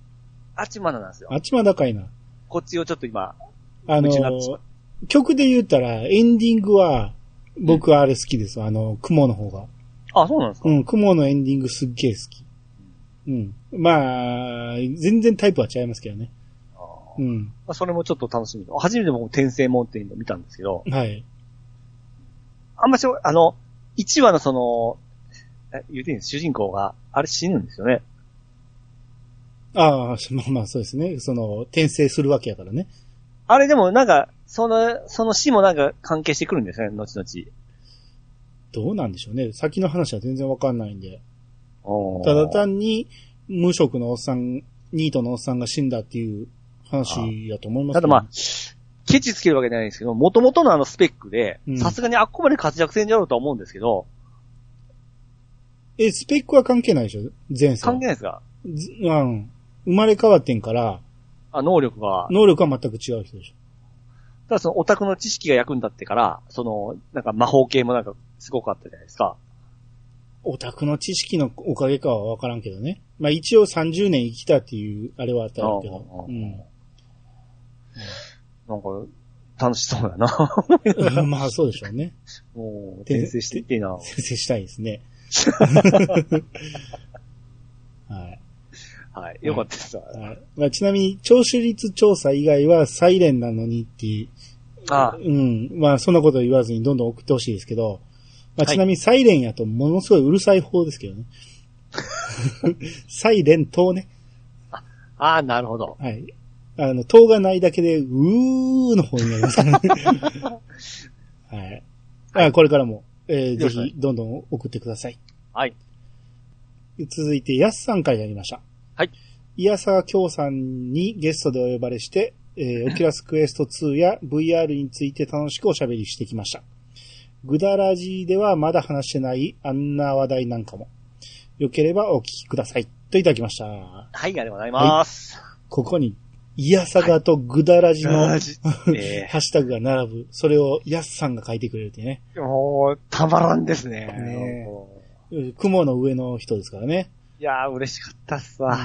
Speaker 2: あっちまだなんですよ。
Speaker 1: あっちまだかいな。
Speaker 2: こっちをちょっと今、
Speaker 1: あの曲で言ったら、エンディングは、僕はあれ好きです。あの、雲の方が。
Speaker 2: あ、そうなんですか、
Speaker 1: うん、雲のエンディングすっげえ好き。うん。まあ、全然タイプは違いますけどね。うん。
Speaker 2: まあそれもちょっと楽しみ。初めて僕、転生門っていうのを見たんですけど、
Speaker 1: はい。
Speaker 2: あんましょ、あの、1話のその、え言うていいんです主人公が、あれ死ぬんですよね。
Speaker 1: ああ、まあまあそうですね。その、転生するわけやからね。
Speaker 2: あれでもなんか、その、その死もなんか関係してくるんですよね、後々。
Speaker 1: どうなんでしょうね。先の話は全然わかんないんで。ただ単に、無職のおっさん、ニートのおっさんが死んだっていう話やと思いますけど
Speaker 2: ただまあ、ケチつけるわけじゃないんですけど、元々のあのスペックで
Speaker 1: うん、
Speaker 2: さすがにあっこまで活躍せんじゃろうとは思うんですけど、
Speaker 1: え、スペックは関係ないでしょ？前世は。
Speaker 2: 関係ないですか？
Speaker 1: ずうん。生まれ変わってんから、
Speaker 2: あ、能力が。
Speaker 1: 能力は全く違う人でした
Speaker 2: だそのオタクの知識が役に立ってから、その、なんか魔法系もなんかすごかったじゃないですか。
Speaker 1: ょ。オタクの知識のおかげかはわからんけどね。まあ一応30年生きたっていう、あれはあったけど。うん。
Speaker 2: なんか、楽しそうだな。
Speaker 1: まあそうでしょうね。
Speaker 2: もう、転生していっていいな。
Speaker 1: 先生したいですね。はい。
Speaker 2: はい。よかったですわ。
Speaker 1: はいまあ、ちなみに、聴取率調査以外はサイレンなのにっていう、
Speaker 2: あ
Speaker 1: うん。まあ、そんなこと言わずにどんどん送ってほしいですけど、まあ、
Speaker 2: はい
Speaker 1: ちなみにサイレンやとものすごいうるさい方ですけどね。サイレン等ね。
Speaker 2: ああ、なるほど。
Speaker 1: はい。あの、等がないだけで、うーの方になりますからね。はい。あこれからも、えーぜひ、どんどん送ってください。
Speaker 2: はい。
Speaker 1: 続いて、ヤスさんからやりました。
Speaker 2: はい。
Speaker 1: イヤサガ京さんにゲストでお呼ばれして、えー、オキュラスクエスト2や VR について楽しくおしゃべりしてきました。グダラジではまだ話してないあんな話題なんかも。よければお聞きください。といただきました。
Speaker 2: はい、ありがとうございます。
Speaker 1: ここに、イヤサガとグダラジの、
Speaker 2: マジ え
Speaker 1: ハッシュタグが並ぶ。それをヤスさんが書いてくれるってね。
Speaker 2: えもう、たまらんですね。
Speaker 1: ね雲の上の人ですからね。
Speaker 2: やー、嬉しかったっすわ。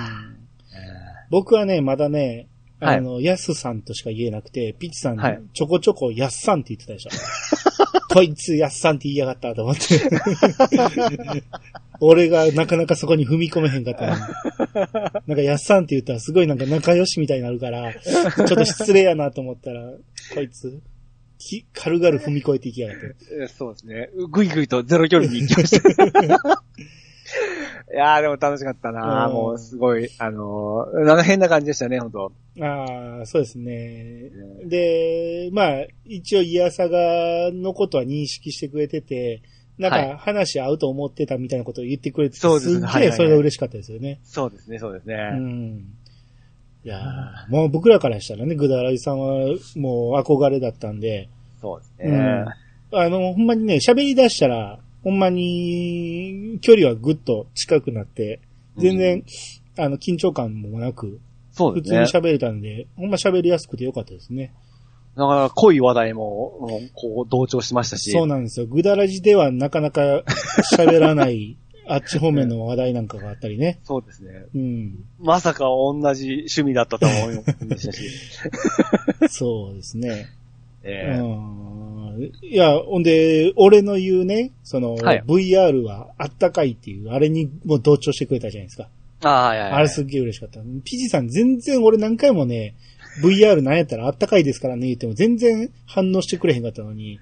Speaker 1: 僕はね、まだね、
Speaker 2: はい
Speaker 1: あの、ヤスさんとしか言えなくて、ピッチさん、
Speaker 2: はい
Speaker 1: ちょこちょこヤスさんって言ってたでしょ。こいつヤスさんって言いやがったと思って。俺がなかなかそこに踏み込めへんかった。なんかヤスさんって言ったらすごいなんか仲良しみたいになるから、ちょっと失礼やなと思ったら、こいつ、き軽々踏み越えていきやがって。
Speaker 2: えーそうですね。ぐいぐいとゼロ距離に行きました。いやー、でも楽しかったな
Speaker 1: うん
Speaker 2: もう、すごい、あのーなんか変な感じでしたね、本当
Speaker 1: ああ、そうですね。で、まあ、一応、イヤサガのことは認識してくれてて、なん
Speaker 2: は
Speaker 1: か話合うと思ってたみたいなことを言ってくれてて、
Speaker 2: そうですね
Speaker 1: すっ
Speaker 2: はいはいはい
Speaker 1: げえそれが嬉しかったですよね。
Speaker 2: そうですね、そうですね。
Speaker 1: うん。いやーもう僕らからしたらね、グダライさんはもう憧れだったんで、
Speaker 2: そうですね。
Speaker 1: うんあの、ほんまにね、喋り出したら、ほんまに距離はぐっと近くなって、全然、あの、緊張感もなく、普通に
Speaker 2: そうですね。
Speaker 1: 喋れたんで、ほんま喋りやすくてよかったですね。
Speaker 2: なかなか濃い話題も、こう、同調しましたし。
Speaker 1: そうなんですよ。ぐだらじではなかなか喋らない、あっち方面の話題なんかがあったりね。
Speaker 2: そうですね。
Speaker 1: うん。
Speaker 2: まさか同じ趣味だったとは思いませんでしたし。
Speaker 1: そうですね。
Speaker 2: ええ
Speaker 1: うん。いや、ほんで、俺の言うね、その、
Speaker 2: はい
Speaker 1: VR はあったかいっていう、あれにもう同調してくれたじゃないですか。
Speaker 2: ああ、はいはいはい。
Speaker 1: あれすっげえ嬉しかった。ピジさん全然俺何回もね、VR なんやったらあったかいですからね言っても全然反応してくれへんかったのに、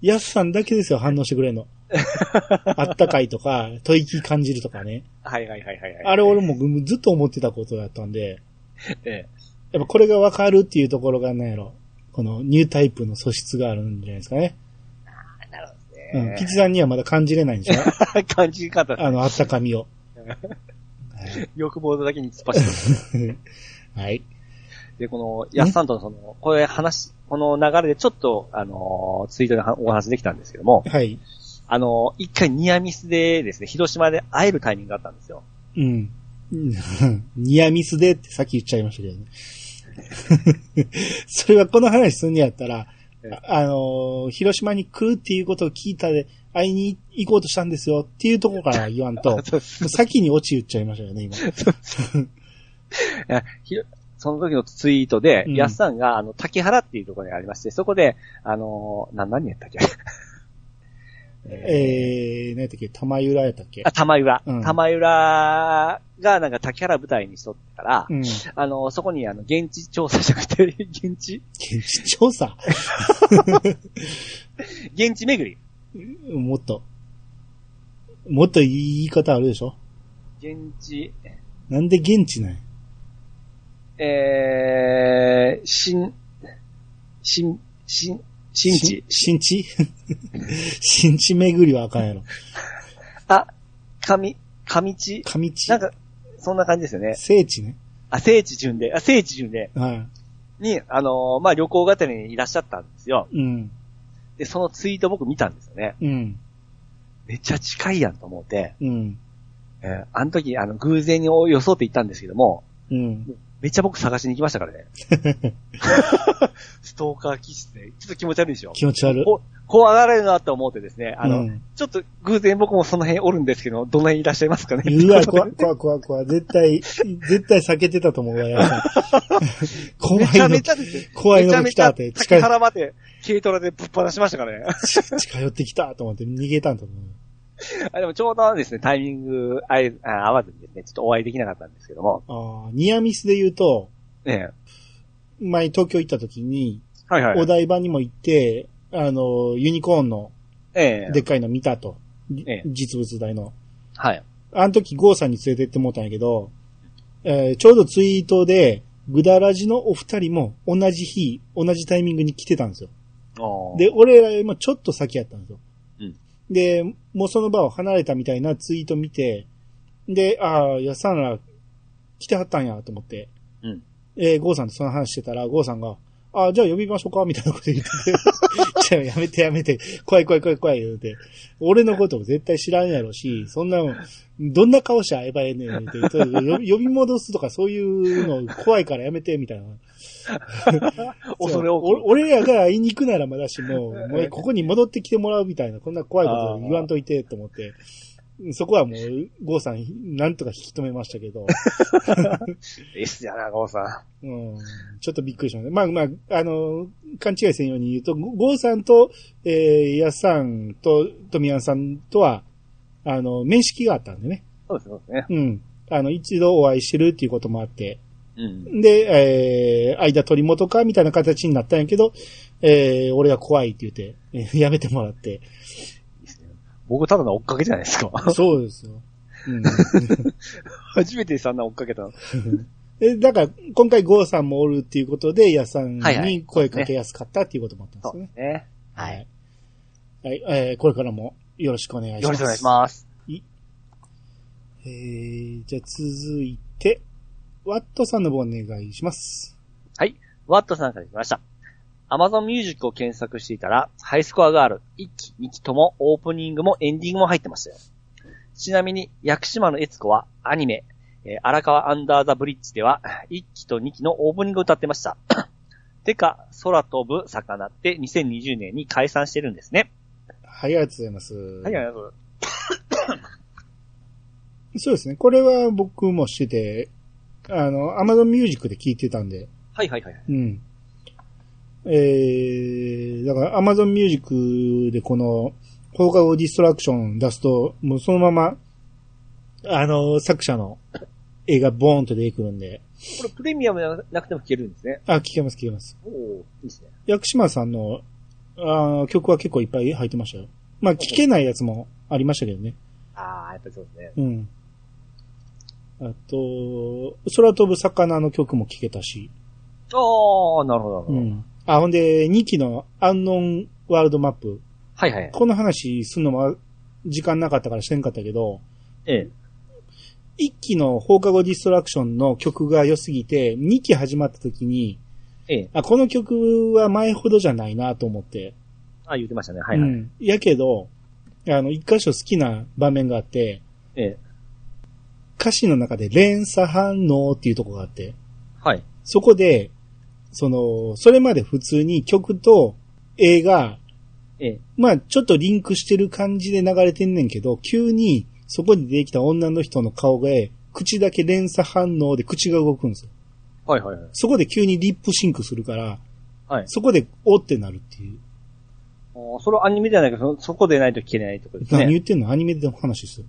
Speaker 1: ヤスさんだけですよ反応してくれんの。あったかいとか、吐息感じるとかね。
Speaker 2: はいはいはいはいはい。
Speaker 1: あれ俺もずっと思ってたことだったんで、
Speaker 2: ええ。
Speaker 1: やっぱこれがわかるっていうところがなんやろ。このニュータイプの素質があるんじゃないですかね。
Speaker 2: なるほ
Speaker 1: うん。
Speaker 2: どね。
Speaker 1: ピチさんにはまだ感じれないんでしょ？
Speaker 2: 感じ方です
Speaker 1: あの、あったかみを。
Speaker 2: 欲望だけに突っ走ってます。
Speaker 1: はい。
Speaker 2: いで、この、やっさんとのその、これ話、この流れでちょっと、あのーツイートではお話できたんですけども、
Speaker 1: はい。
Speaker 2: あのー一回ニアミスでですね、広島で会えるタイミングがあったんですよ。
Speaker 1: うん。ニアミスでってさっき言っちゃいましたけどね。それはこの話すんねやったら
Speaker 2: ええ、
Speaker 1: あのー広島に来るっていうことを聞いたで、会いに行こうとしたんですよっていうところから言わんと、先にオチ言っちゃいましたよね、今。
Speaker 2: その時のツイートで、
Speaker 1: うん。
Speaker 2: やっさんが、あの、竹原っていうところにありまして、そこで、あのー、な、何やったっけ？え
Speaker 1: えー、何やったっけ玉浦やったっけ？
Speaker 2: あ、玉浦。
Speaker 1: うん
Speaker 2: 玉浦がなんか竹原舞台にしとったから、
Speaker 1: うん。
Speaker 2: あの、そこにあの、現地調査じゃなくて、現地？
Speaker 1: 現地調査？
Speaker 2: 現地巡り。
Speaker 1: もっと。もっと言い方あるでしょ？
Speaker 2: 現地、
Speaker 1: なんで現地なん？や
Speaker 2: えー、新、新、新、新地。
Speaker 1: 新地？新地巡りはあかんやろ。
Speaker 2: あ、上、上地？
Speaker 1: 上地
Speaker 2: なんか、そんな感じですよね。
Speaker 1: 聖地ね。
Speaker 2: あ、聖地巡で、あ、聖地巡で、
Speaker 1: はい。
Speaker 2: に、あのーまあ、旅行がてらにいらっしゃったんですよ。
Speaker 1: うん。
Speaker 2: で、そのツイート僕見たんですよね。
Speaker 1: うん。
Speaker 2: めっちゃ近いやんと思って、
Speaker 1: うん。
Speaker 2: えーあの時、あの、偶然に予想って言ったんですけども、
Speaker 1: うん。
Speaker 2: めっちゃ僕探しに行きましたからね。ストーカー気質で、ちょっと気持ち悪いでしょ。
Speaker 1: 気持ち悪い。
Speaker 2: こ怖がられるなと思ってですね、あの、
Speaker 1: うん
Speaker 2: ちょっと偶然僕もその辺おるんですけど、どの辺いらっしゃいますかね
Speaker 1: うわ、怖い、怖い、怖い、怖い。絶対、絶対避けてたと思うわ、や。怖
Speaker 2: め
Speaker 1: いの
Speaker 2: ちゃめち、ゃ。
Speaker 1: 怖いのが来たって近い
Speaker 2: 原まで軽トラでぶっ放しましたからね。
Speaker 1: 近寄ってきたと思って逃げたんと思う。
Speaker 2: あでもちょうどですね、タイミング合えあ合わずにですね、ちょっとお会いできなかったんですけども。
Speaker 1: ああ、ニアミスで言うと、
Speaker 2: ね
Speaker 1: 前東京行った時に、
Speaker 2: えはいはい。
Speaker 1: お台場にも行って、あの、ユニコーンの
Speaker 2: ええ
Speaker 1: でっかいの見たと。
Speaker 2: ええ
Speaker 1: 実物大の。
Speaker 2: はい。
Speaker 1: あの時ゴーさんに連れてってもらったんやけど、えーちょうどツイートで、グダラジのお二人も同じ日、同じタイミングに来てたんですよ。で、俺らよりもちょっと先やったんですよ。
Speaker 2: うん
Speaker 1: で、もうその場を離れたみたいなツイート見て、で、ああ、やさんら来てはったんやと思って、
Speaker 2: うん。
Speaker 1: えーゴーさんとその話してたら、ゴーさんが、ああ、じゃあ呼びましょうかみたいなこと言ってて、じゃあやめてやめて、怖い怖い怖い怖い言うて、俺のことも絶対知らんやろし、そんなの、どんな顔して会えばええねん言うて、呼び戻すとかそういうの怖いからやめて、みたいな。
Speaker 2: 恐れ多く。
Speaker 1: 俺らが会いに行くならまだしも、もうここに戻ってきてもらうみたいな、こんな怖いこと言わんといて、と思って。そこはもう、ゴーさん、なんとか引き止めましたけど、
Speaker 2: えっすやな、ゴーさ
Speaker 1: うん、ちょっとびっくりしました。まあまあ、あの、勘違いせんように言うと、ゴゴーさんと、えー、ヤスさんと、トミヤンさんとは、あの、面識があったんでね。
Speaker 2: ん。そうです、そうですね。
Speaker 1: うん。あの、一度お会いしてるっていうこともあって、
Speaker 2: うん。
Speaker 1: で、えー、間取り元かみたいな形になったんやけど、えー、俺が怖いって言って、えーやめてもらって。
Speaker 2: 僕ただの追っかけじゃないですか。
Speaker 1: そうですよ。うん。
Speaker 2: 初めてそんな追っかけたの。
Speaker 1: えだから、今回ゴーさんもおるっていうことで、ヤさん
Speaker 2: はいはい
Speaker 1: に声かけやすかったっていうこともあったんですよね。
Speaker 2: そうですね。はい。。
Speaker 1: はい、えー、これからもよろしくお願いします。
Speaker 2: よろしくお願いします。
Speaker 1: えー、じゃあ続いて、ワットさんの方お願いします。
Speaker 2: はい。ワットさんから来ました。Amazon Music を検索していたら、ハイスコアガール、1期、2期ともオープニングもエンディングも入ってましたよ。ちなみに、屋久島のエツコはアニメ、えー荒川アンダーザブリッジでは、1期と2期のオープニングを歌ってました。てか、空飛ぶ魚って2020年に解散してるんですね。
Speaker 1: はい、ありがとうございます。
Speaker 2: はい、ありがとうござい
Speaker 1: そうですね。これは僕もしてて、あの、Amazon Music で聞いてたんで、
Speaker 2: はいはいはい。
Speaker 1: うん。えー、だから Amazon Music でこの放課後ディストラクション出すと、もうそのまま、あの、作者の映画ボーンと出てくるんで、
Speaker 2: これプレミアムじゃなくても聴けるんですね。
Speaker 1: あ、聞けます聞けます。
Speaker 2: おおいいですね。
Speaker 1: 薬島さんのあー曲は結構いっぱい入ってましたよ。まあ、聞けないやつもありましたけどね。
Speaker 2: ああ、やっぱりそうですね。
Speaker 1: うん。あと、空飛ぶ魚の曲も聞けたし。
Speaker 2: ああ、なるほど、なるほど。
Speaker 1: うん。あ、ほんで、2期のアンノンワールドマップ。
Speaker 2: はいはい。
Speaker 1: この話すんのも時間なかったからしてんかったけど、
Speaker 2: ええ。
Speaker 1: 1期の放課後ディストラクションの曲が良すぎて、2期始まった時に、
Speaker 2: ええ。
Speaker 1: あ、この曲は前ほどじゃないなと思って。
Speaker 2: あ、言ってましたね。はいはい。
Speaker 1: うん。やけど、あの、一箇所好きな場面があって、
Speaker 2: ええ。
Speaker 1: 歌詞の中で連鎖反応っていうとこがあって、
Speaker 2: はい。
Speaker 1: そこで、その、それまで普通に曲と映画、
Speaker 2: ええ。
Speaker 1: まあちょっとリンクしてる感じで流れてんねんけど、急にそこに出てきた女の人の顔が、口だけ連鎖反応で口が動くんですよ。
Speaker 2: はいはいはい。
Speaker 1: そこで急にリップシンクするから、
Speaker 2: はい。
Speaker 1: そこでおってなるっていう。
Speaker 2: あーそれはアニメではないけど、そそこでないと聞けないところですね。
Speaker 1: 何言ってんの？アニメでの話ですよ。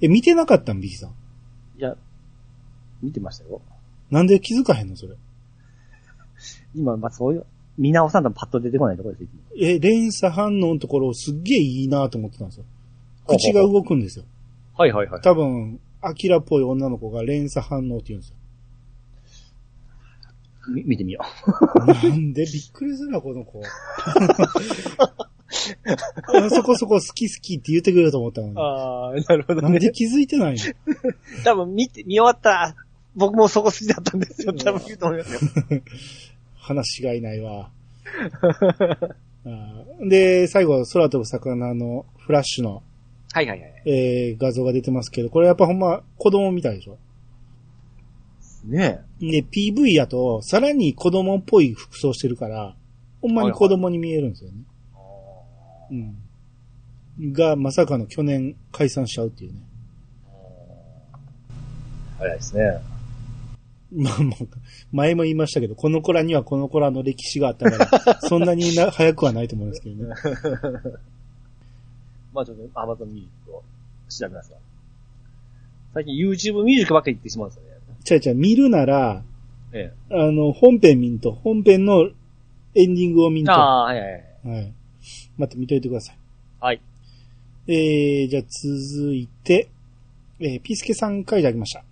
Speaker 1: え、見てなかったん？ビキさん。
Speaker 2: いや、見てましたよ。
Speaker 1: なんで気づかへんの？それ。
Speaker 2: 今、まあそういう、見直さんとパッと出てこないところです。
Speaker 1: え、連鎖反応のところすっげえいいなと思ってたんですよ。口が動くんですよ。
Speaker 2: はいはいはい。
Speaker 1: 多分、アキラっぽい女の子が連鎖反応って言うんですよ。
Speaker 2: み見てみよ
Speaker 1: なんでびっくりするな、この子。あ そこそこ好き好きって言ってくれると思ったの
Speaker 2: う。
Speaker 1: に。
Speaker 2: ああ、なるほど
Speaker 1: なんで気づいてないの？
Speaker 2: 多分見て、見終わったら、僕もそこ好きだったんですよ。多分言うと思いますよ。
Speaker 1: 話しがいないわ。で、最後、空飛ぶ魚のフラッシュの、
Speaker 2: はいはいはい。
Speaker 1: えー画像が出てますけど、これやっぱほんま子供みたいでしょ？
Speaker 2: ね
Speaker 1: で、PV やと、さらに子供っぽい服装してるから、ほんまに子供に見えるんですよね。
Speaker 2: え。
Speaker 1: うん。が、まさかの去年解散しちゃうっていうね。
Speaker 2: 早いですね。
Speaker 1: ま あまあ、前も言いましたけど、この子らにはこの子らの歴史があったから、そんなにな早くはないと思うんですけどね。
Speaker 2: まあちょっと、 Amazon Music を調べますわ。最近 YouTube ミュージックばっかり言ってしまうんですよね。
Speaker 1: ちゃうちゃう、見るなら、
Speaker 2: え
Speaker 1: あの、本編見んと、本編のエンディングを見ん
Speaker 2: ね。
Speaker 1: と。
Speaker 2: あ
Speaker 1: は
Speaker 2: あ、はいはいはい。
Speaker 1: い。待って、見といてください。
Speaker 2: はい。
Speaker 1: えー、じゃあ続いて、えー、ピースケさんからいただきました。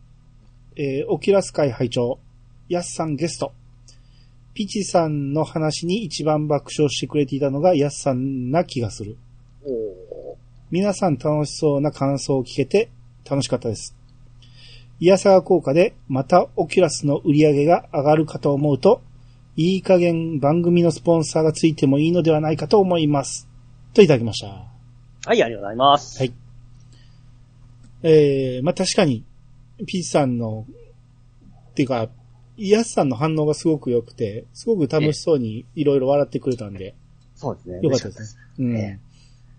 Speaker 1: えー、オキュラス会会長、ヤスさんゲスト。ピチさんの話に一番爆笑してくれていたのがヤスさんな気がする。皆さん楽しそうな感想を聞けて楽しかったです。イヤサガ効果でまたオキュラスの売り上げが上がるかと思うと、いい加減番組のスポンサーがついてもいいのではないかと思います。といただきました。
Speaker 2: はい、ありがとうございます。
Speaker 1: はい。えー、まあ、確かに、ピースさんの、っていうか、イヤスさんの反応がすごく良くて、すごく楽しそうにいろいろ笑ってくれたんで、
Speaker 2: そうですね。
Speaker 1: よかったですね。うん。
Speaker 2: え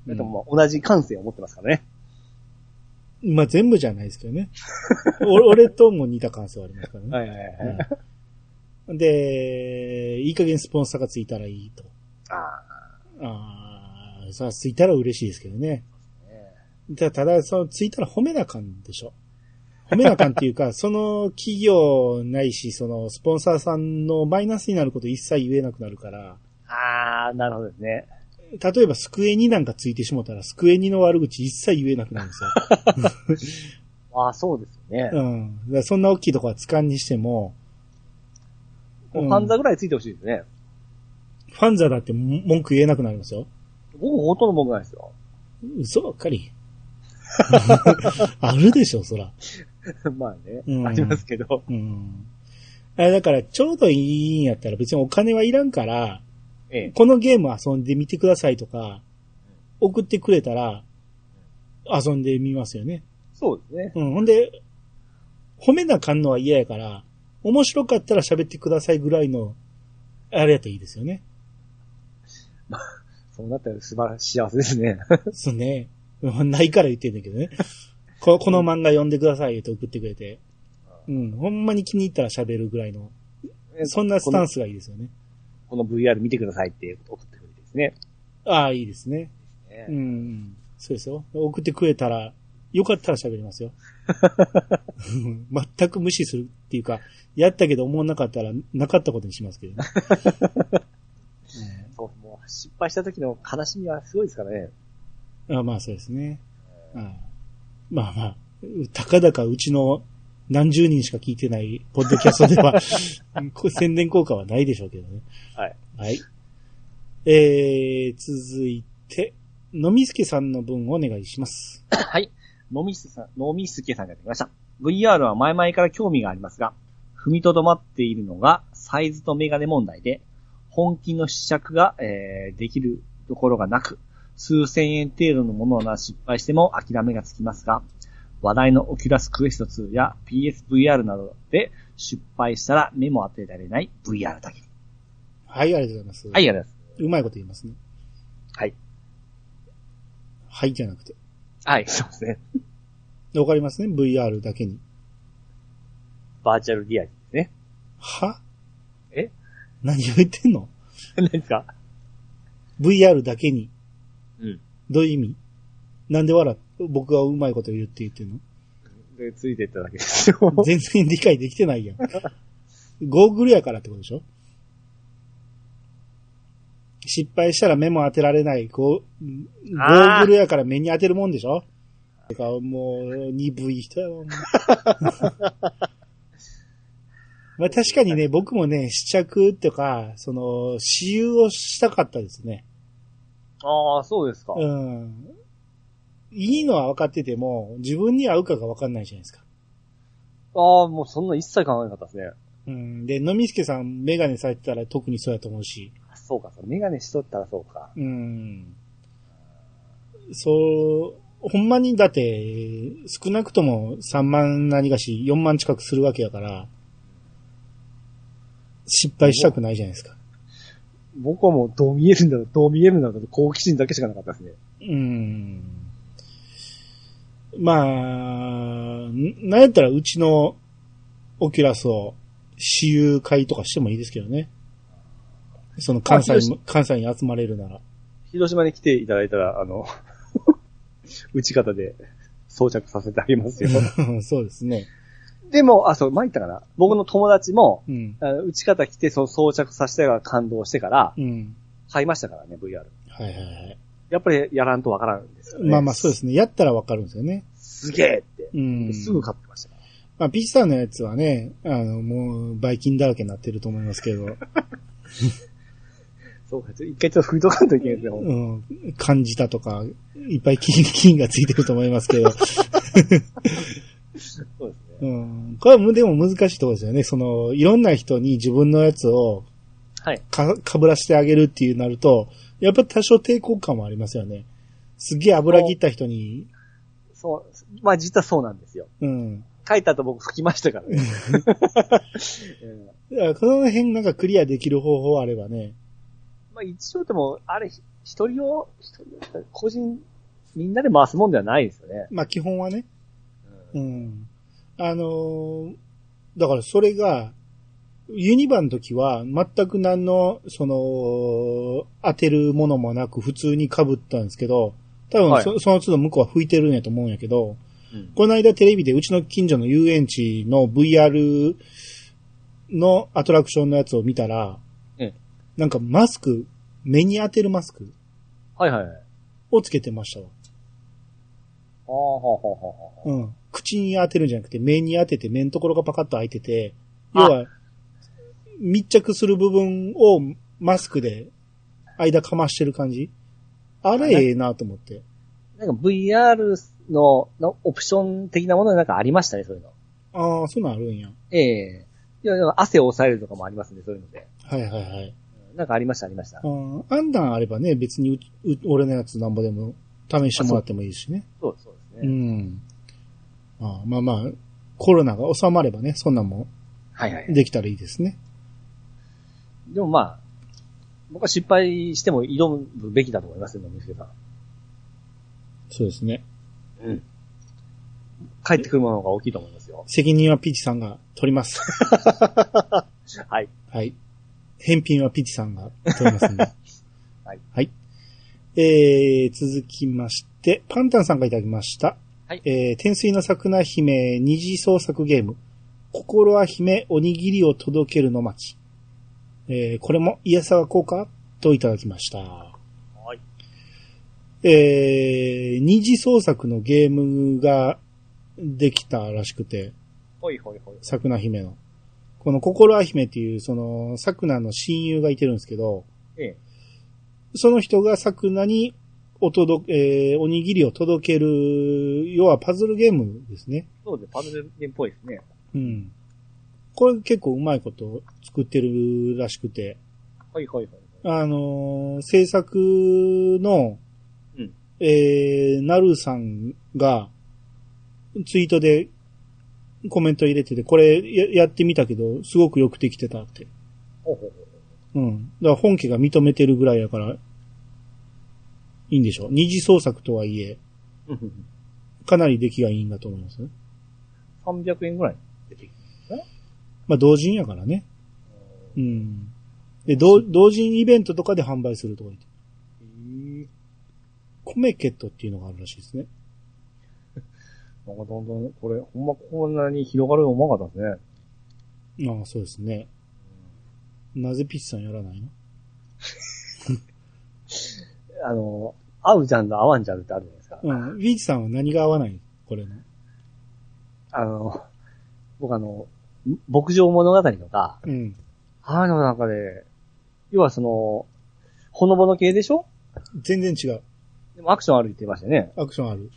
Speaker 2: えでも同じ感性を持ってますからね。
Speaker 1: まあ、全部じゃないですけどね。お俺とも似た感想ありますからね。
Speaker 2: はいはいはい。
Speaker 1: うんで、いい加減スポンサーがついたらいいと。
Speaker 2: ああ。
Speaker 1: ああ、さあ、ついたら嬉しいですけどね。たただ、その、ついたら褒めなあかんでしょ。褒めなあかんっていうか、その企業ないし、その、スポンサーさんのマイナスになること一切言えなくなるから、
Speaker 2: ああ、なるほどですね。
Speaker 1: 例えば、スクエニなんかついてしもたら、スクエニの悪口一切言えなくなるんですよ。
Speaker 2: ああ、そうですよね。
Speaker 1: うん。そんな大きいとこはつかんにしても、
Speaker 2: ファンザぐらいついてほしいですね。
Speaker 1: ファンザだって文句言えなくなりますよ。
Speaker 2: 僕ほとんど文句ないですよ。
Speaker 1: 嘘ばっかり。あるでしょ、そら。
Speaker 2: まあね、
Speaker 1: うん
Speaker 2: ありますけど。
Speaker 1: うん。あだから、ちょうどいいんやったら別にお金はいらんから、
Speaker 2: ええ。
Speaker 1: このゲーム遊んでみてくださいとか、送ってくれたら、遊んでみますよね。
Speaker 2: そうですね。
Speaker 1: うん。ほんで、褒めなあかんのは嫌やから、面白かったら喋ってくださいぐらいの、あれやったらいいですよね。
Speaker 2: そうなったら素晴らしい幸せですね。
Speaker 1: そうね。う んないから言ってんだけどね。ここの漫画読んでくださいって送ってくれて。うん。ほんまに気に入ったら喋るぐらいの、そんなスタンスがいいですよね。
Speaker 2: この VR 見てくださいって送ってくれてですね。
Speaker 1: ああ、いいですね。
Speaker 2: ね
Speaker 1: うんうん。そうですよ。送ってくれたら、よかったら喋りますよ。全く無視するっていうか、やったけど思わなかったら、なかったことにしますけどね。
Speaker 2: そう、もう失敗した時の悲しみはすごいですからね。
Speaker 1: あまあそうですね。あまあまあ、たかだかうちの何十人しか聞いてないポッドキャストでは、こ宣伝効果はないでしょうけどね。
Speaker 2: はい。
Speaker 1: はい。えー、続いて、のみすけさんの分をお願いします。
Speaker 2: はい。のみすさん、のみすけさんがやってきました。VR は前々から興味がありますが、踏みとどまっているのがサイズとメガネ問題で、本気の試着が、えー、できるところがなく、数千円程度のものなら失敗しても諦めがつきますが、話題の Oculus Quest 2や PSVR などで失敗したら目も当てられない VR だけ。
Speaker 1: はい、ありがとうございます。
Speaker 2: はい、ありがとうございます。
Speaker 1: うまいこと言いますね。
Speaker 2: はい。
Speaker 1: はいじゃなくて。
Speaker 2: はい、そうですね。
Speaker 1: わかりますね ?VR だけに。
Speaker 2: バーチャルリアリティですね。
Speaker 1: は？
Speaker 2: え？
Speaker 1: 何を言ってんの？
Speaker 2: 何ですか
Speaker 1: ?VR だけに。
Speaker 2: うん。
Speaker 1: どういう意味？なんで笑っ、僕がうまいこと言うって言ってんの？
Speaker 2: で、ついてっただけですよ。
Speaker 1: 全然理解できてないやん。ゴーグルやからってことでしょ？失敗したら目も当てられない。ゴーゴーグルやから目に当てるもんでしょ？てか、もう、鈍い人やわ。もう まあ確かにね、僕もね、試着とか、その、私有をしたかったですね。
Speaker 2: ああ、そうですか。
Speaker 1: うん。いいのは分かってても、自分に合うかが分かんないじゃないですか。
Speaker 2: ああ、もうそんな一切考えなかったですね。
Speaker 1: うん。で、のみすけさんメガネされてたら特にそうやと思うし。
Speaker 2: そうか、そう。メガネしとったらそうか。
Speaker 1: うん。そう、ほんまにだって、少なくとも3万何がし、4万近くするわけやから、失敗したくないじゃないですか。
Speaker 2: 僕はもうどう見えるんだろう、どう見えるんだろう、好奇心だけしかなかったですね。
Speaker 1: うん。まあ、んなんやったらうちのオキュラスを私有会とかしてもいいですけどね。その関西関西に集まれるなら。
Speaker 2: 広島に来ていただいたら、あの、打ち方で装着させてあげますよ。
Speaker 1: そうですね。
Speaker 2: でも、あ、そう、前言ったかな。僕の友達も、
Speaker 1: うん。
Speaker 2: あの打ち方来て、その装着させてから感動してから、
Speaker 1: うん。
Speaker 2: 買いましたからね、VR。
Speaker 1: はいはいはい。
Speaker 2: やっぱりやらんとわからんですよね。
Speaker 1: まあまあそうですね。やったらわかるんですよね。
Speaker 2: すげえって。
Speaker 1: うん。
Speaker 2: すぐ買ってました。
Speaker 1: まあ、ピッチさんのやつはね、あの、もう、バイキンだらけになってると思いますけど、
Speaker 2: そうか、一回ちょっと拭いとかんといけないですね、ほんと
Speaker 1: うん、感じたとか、いっぱい金、金がついてると思いますけど、
Speaker 2: そうですね。
Speaker 1: うん。これはでも難しいところですよね。その、いろんな人に自分のやつを
Speaker 2: はい。
Speaker 1: か、かぶらしてあげるっていうなると、やっぱ多少抵抗感もありますよね。すげえ油切った人に、
Speaker 2: そう、まあ実はそうなんですよ。
Speaker 1: うん。
Speaker 2: 書いた後僕拭きましたからね。うん
Speaker 1: この辺なんかクリアできる方法あればね、
Speaker 2: まあ一応でも、あれ、一人を、一人を、個人、みんなで回すもんではないですよね。
Speaker 1: まあ基本はね、
Speaker 2: うん
Speaker 1: うん。あのーだからそれが、ユニバの時は全く何の、その、当てるものもなく普通に被ったんですけど、多分そ,、
Speaker 2: は
Speaker 1: その都度向こうは吹いてるんやと思うんやけど、
Speaker 2: うん
Speaker 1: この間テレビでうちの近所の遊園地の VR のアトラクションのやつを見たら、
Speaker 2: ええ
Speaker 1: なんかマスク、目に当てるマスク
Speaker 2: はいはいはい。
Speaker 1: をつけてましたわ。口に当てるんじゃなくて、目に当てて、目のところがパカッと開いてて、要は、密着する部分をマスクで間かましてる感じあれええなと思って。
Speaker 2: なんか VR ののオプション的なものでなんかありましたね、そういうの。
Speaker 1: ああ、そんなんあるんや。
Speaker 2: ええいや、汗を抑えるとかもありますね、そういうので。
Speaker 1: はいはいはい。
Speaker 2: うんなんかありました、ありました
Speaker 1: あ。ーあんなんあればね、別にうう俺のやつなんぼでも試してもらってもいいしね。
Speaker 2: そうそうです
Speaker 1: う
Speaker 2: ね。
Speaker 1: ん。あーまあまあ、コロナが収まればね、そんなんも
Speaker 2: はいはい。
Speaker 1: できたらいいですね。
Speaker 2: でもまあ、僕は失敗しても挑むべきだと思いますよ、野村さん。
Speaker 1: そうですね。
Speaker 2: うん。帰ってくるものが大きいと思いますよ。
Speaker 1: 責任はピチさんが取ります。
Speaker 2: はい。
Speaker 1: はい。返品はピチさんが取りますんで。
Speaker 2: はい。
Speaker 1: はい。えー、続きまして、パンタンさんがいただきました。
Speaker 2: はい
Speaker 1: えー、天水の桜姫二次創作ゲーム、心は姫おにぎりを届けるの巻。えー、これもイエサワ効果といただきました。
Speaker 2: はい。
Speaker 1: えー、二次創作のゲームができたらしくて、
Speaker 2: ほいほいほい。
Speaker 1: 桜姫の。この心は姫っていう、その、桜の親友がいてるんですけど、
Speaker 2: ええ。
Speaker 1: その人が桜にお届け、えーおにぎりを届ける、要はパズルゲームですね。
Speaker 2: そうです。パズルゲームっぽいですね。
Speaker 1: うん。これ結構うまいこと作ってるらしくて、
Speaker 2: はいはいはい。
Speaker 1: あのー制作の、
Speaker 2: うん
Speaker 1: えー、なるさんが、ツイートでコメント入れてて、これややってみたけど、すごくよくできてたって。
Speaker 2: ほうほうほう。
Speaker 1: うん。だから本家が認めてるぐらいやから、いいんでしょ？う。二次創作とはいえ、かなり出来がいいんだと思います？ね。
Speaker 2: 300円ぐらい出てき
Speaker 1: まあ同人やからね。うん。で、同同人イベントとかで販売するとか言って。
Speaker 2: え
Speaker 1: コメケットっていうのがあるらしいですね。
Speaker 2: なんかどんどん、これ、ほんまこんなに広がるのうまかったですね。
Speaker 1: ああ、そうですね。なぜピッチさんやらないの？
Speaker 2: あの、合うジャンル、合わんジャンルってあるじゃないですか。
Speaker 1: うん。ピッチさんは何が合わない？これの。
Speaker 2: あの、僕あの、牧場物語とか、
Speaker 1: うん。
Speaker 2: あなんかで、要はその、ほのぼの系でしょ？
Speaker 1: 全然違う。
Speaker 2: でもアクションあるって言ってましたよね。
Speaker 1: アクションある。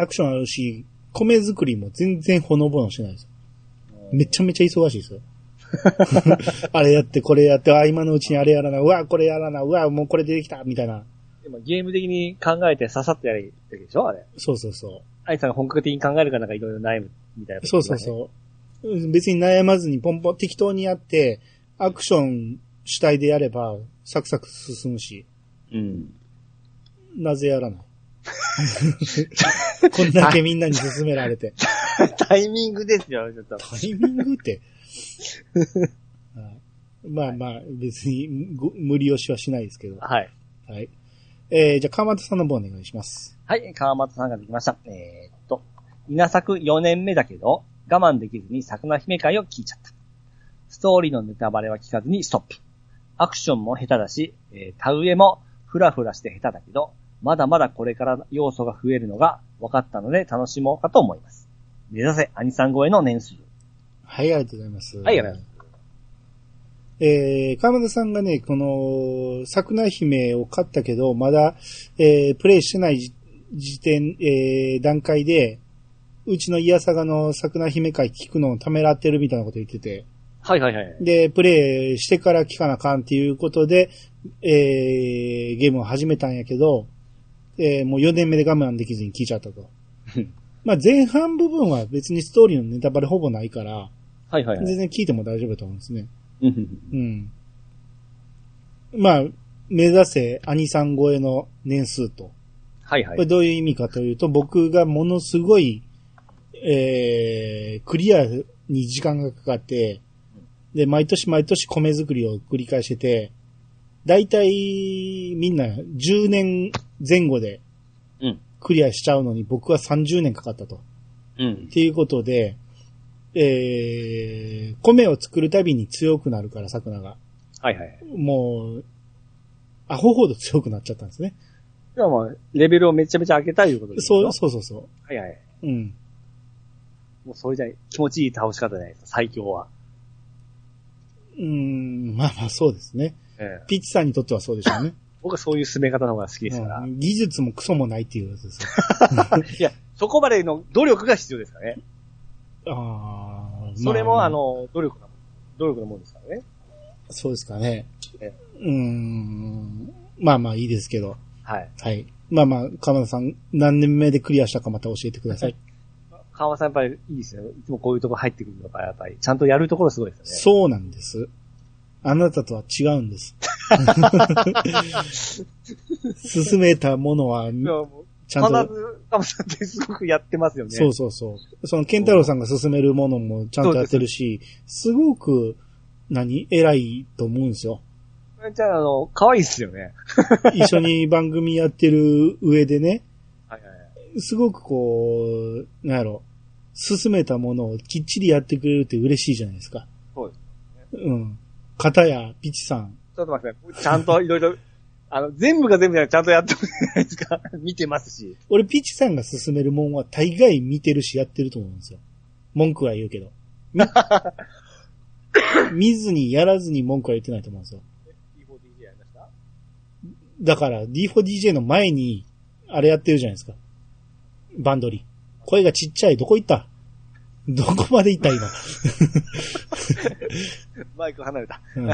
Speaker 1: アクションあるし、米作りも全然ほのぼのしないです。めちゃめちゃ忙しいですよ。あれやって、これやって、あ、今のうちにあれやらな、うわ、これやらな、うわ、もうこれ出てきた、みたいな。
Speaker 2: でもゲーム的に考えてささっとやるべきでしょ？あれ。
Speaker 1: そうそうそ
Speaker 2: アイさんが本格的に考えるからなんかいろいろ悩むみたいな
Speaker 1: う。そうそう
Speaker 2: う。
Speaker 1: そう。うん別に悩まずにポンポン適当にやって、アクション主体でやれば、サクサク進むし、
Speaker 2: うん。
Speaker 1: なぜやらない こんだけみんなに勧められて。
Speaker 2: タイミングですよ、ちょっと。
Speaker 1: タイミングって。は いまあまあ、別にご無理押しはしないですけど。
Speaker 2: はい。
Speaker 1: はい。えー、じゃあ、川又さんの方お願いします。
Speaker 2: はい、川又さんができました。えー、っと、稲作4年目だけど、我慢できずに桜姫会を聞いちゃった。ストーリーのネタバレは聞かずにストップ。アクションも下手だし、えー、田植えもフラフラして下手だけど、まだまだこれから要素が増えるのが分かったので楽しもうかと思います。目指せ、兄さん超えの年数。
Speaker 1: はい、ありがとうございます。
Speaker 2: はいありがとうござい
Speaker 1: えー、川又さんがね、この、桜姫を買ったけど、まだ、えー、プレイしてない時時点、えー、段階で、うちのイヤサガの桜姫会聞くのをためらってるみたいなこと言ってて、
Speaker 2: はいはいはい。
Speaker 1: で、プレイしてから聞かなあかんっていうことで、えー、ゲームを始めたんやけど、えー、もう4年目で我慢できずに聞いちゃったと。まあ前半部分は別にストーリーのネタバレほぼないから、
Speaker 2: はいはいはい。
Speaker 1: 全然聞いても大丈夫だと思うんですね。
Speaker 2: うん
Speaker 1: うん。まあ、目指せ兄さん超えの年数と。
Speaker 2: はいはい
Speaker 1: これ。どういう意味かというと、僕がものすごい、えー、クリアに時間がかかって、で、毎年毎年米作りを繰り返してて、だいたいみんな10年前後で
Speaker 2: うん。
Speaker 1: クリアしちゃうのに僕は30年かかったと。
Speaker 2: うん
Speaker 1: っ。ていうことで、えー、米を作るたびに強くなるから、桜が。
Speaker 2: はいはい。
Speaker 1: もう、アホほど強くなっちゃったんですね。
Speaker 2: でもまあ、レベルをめちゃめちゃ上げたいということです
Speaker 1: そう、
Speaker 2: よ
Speaker 1: そうそうそ
Speaker 2: はいはい。
Speaker 1: う。うん。
Speaker 2: もうそれじゃ気持ちいい倒し方じゃないですか、最強は。
Speaker 1: うーん、まあまあそうですね。
Speaker 2: ええ
Speaker 1: ピッチさんにとってはそうでしょうね。
Speaker 2: 僕はそういう進め方の方が好きですから。
Speaker 1: うん技術もクソもないっていうやつですよ。
Speaker 2: いや、そこまでの努力が必要ですからね。
Speaker 1: ああ、
Speaker 2: それも、
Speaker 1: ま
Speaker 2: あ、の、努力な、努力のもんですからね。
Speaker 1: そうですかね
Speaker 2: え。
Speaker 1: うーん、まあまあいいですけど。
Speaker 2: はい。
Speaker 1: はい。まあまあ、鎌田さん、何年目でクリアしたかまた教えてください。
Speaker 2: 川間さんやっぱりいいですよ。いつもこういうとこ入ってくるのが、やっぱり、ちゃんとやるところすごいですよね。
Speaker 1: そうなんです。あなたとは違うんです。進めたものは、ちゃんと
Speaker 2: 必、ず、川間さんってすごくやってますよね。
Speaker 1: そうそうそう。その、ケンタロウさんが進めるものもちゃんとやってるし、すごく、何？偉いと思うんですよ。
Speaker 2: じゃあ、あの、可愛いっすよね。
Speaker 1: 一緒に番組やってる上でね、
Speaker 2: はいはいはい。
Speaker 1: すごくこう、なんやろ、進めたものをきっちりやってくれるって嬉しいじゃないですか。
Speaker 2: そうです。
Speaker 1: うん。片や、ピチさん。
Speaker 2: ちょっと待って。ちゃんといろいろ、あの、全部が全部じゃなくてちゃんとやってるじゃないですか。見てますし。
Speaker 1: 俺、ピチさんが進めるもんは大概見てるしやってると思うんですよ。文句は言うけど。み 見ずにやらずに文句は言ってないと思うんですよ。
Speaker 2: E4DJ やりました？
Speaker 1: だから D4DJ の前に、あれやってるじゃないですか。バンドリ。声がちっちゃい。どこ行った？どこまで行った今？
Speaker 2: マイク離れた。
Speaker 1: うん